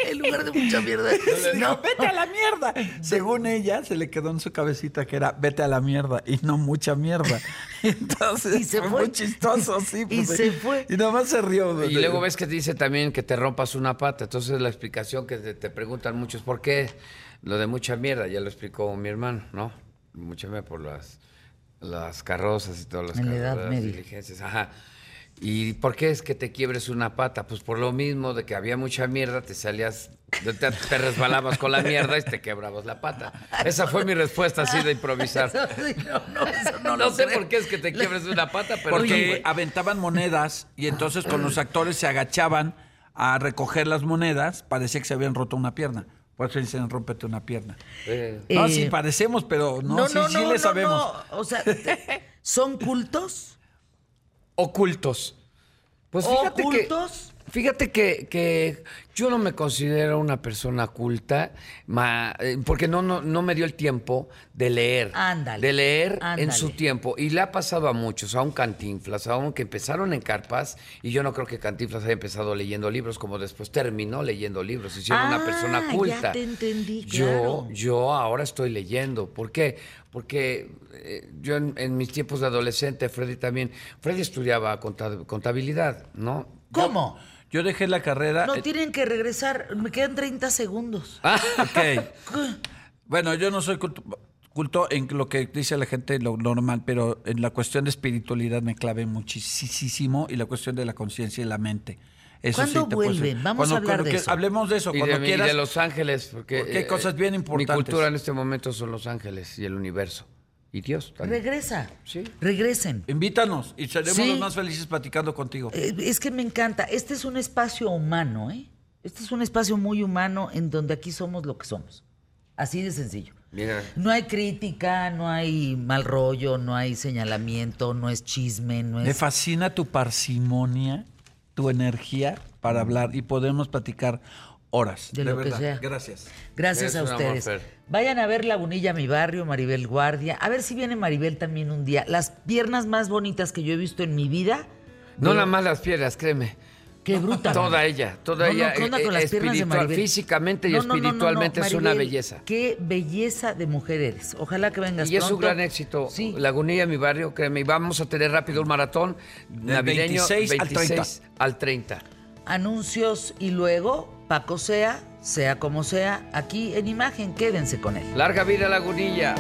En lugar de mucha mierda.
No, vete a la mierda. Según ella, se le quedó en su cabecita que era vete a la mierda y no mucha mierda. Entonces,
Y se
fue,
fue.
muy chistoso, sí.
Y
pues,
se fue.
Y nomás se rió.
Y luego ves que dice también que te rompas una pata. Entonces la explicación que te, te preguntan muchos, ¿por qué? Lo de mucha mierda, ya lo explicó mi hermano, ¿no? Mucha mierda por las, las carrozas y todas las,
En la Edad
las
Media.
diligencias. Ajá. ¿Y por qué es que te quiebres una pata? Pues por lo mismo de que había mucha mierda, te salías, te, te resbalabas con la mierda y te quebrabas la pata. Esa fue mi respuesta así de improvisar.
Eso sí, no, no, eso no,
No,
lo
sé
creo.
por qué es que te quiebres una pata, pero
Porque aventaban monedas y entonces con los actores se agachaban a recoger las monedas, parecía que se habían roto una pierna. Por eso dicen, rómpete una pierna.
Eh,
No,
Eh,
sí, parecemos, pero no,
No,
sí,
no,
sí
no,
le sabemos.
no. O sea, ¿son cultos?
ocultos. Pues fíjate que,
¿Ocultos?
Fíjate que, que yo no me considero una persona culta, ma- eh, porque no, no, no me dio el tiempo de leer.
Ándale,
De leer en su tiempo. Y le ha pasado a muchos, a un Cantinflas, a un que empezaron en carpas, y yo no creo que Cantinflas haya empezado leyendo libros, como después terminó leyendo libros, y siendo
Ah,
una persona
ya
culta.
te entendí,
Yo,
claro.
yo ahora estoy leyendo. ¿Por qué? Porque eh, yo en, en mis tiempos de adolescente, Freddy también, Freddy estudiaba conta- contabilidad, ¿no?
¿Cómo?
Yo dejé la carrera.
No
eh,
tienen que regresar. Me quedan 30 segundos.
Ok. Bueno, yo no soy culto, culto en lo que dice la gente, lo normal, pero en la cuestión de espiritualidad me clavé muchísimo y la cuestión de la conciencia y la mente. Eso
¿Cuándo
sí
vuelven?
decir.
Vamos
Cuando-
a hablar
cuando
de
que-
eso.
Hablemos de eso,
Y
cuando
de, mi- y
quieras.
de Los Ángeles, porque,
Porque hay
eh,
cosas bien
Mi
importantes.
cultura en este momento son Los Ángeles y el universo. Y Dios también.
Regresa.
Sí.
Regresen.
Invítanos y seremos
Sí.
los más felices platicando contigo.
Eh, Es que me encanta. Este es un espacio humano, ¿eh? Este es un espacio muy humano en donde aquí somos lo que somos. Así de sencillo.
Mira,
No hay crítica, no hay mal rollo, no hay señalamiento, no es chisme, no
Me fascina tu parsimonia, tu energía para hablar y podemos platicar horas.
De lo que
verdad.
sea.
Gracias.
Gracias a
Es un amor,
ustedes. Vayan a ver Lagunilla, mi barrio, Maribel Guardia. A ver si viene Maribel también un día. Las piernas más bonitas que yo he visto en mi vida.
no
de-
nada más las piedras, créeme.
Qué bruta.
Toda ella, toda
No, no,
ella.
¿qué onda
eh,
con las
eh,
piernas de
espiritual-
Maribel?
Físicamente y
No, no, no, no, no,
espiritualmente es una belleza.
Qué belleza de mujer eres. Ojalá que vengas
Y es un gran éxito.
Sí.
Lagunilla, mi barrio, créeme. Y vamos a tener rápido un maratón navideño
26 al
26 al 30.
Anuncios y luego, Paco sea, sea como sea, aquí en imagen, quédense con él.
Larga vida, Lagunilla.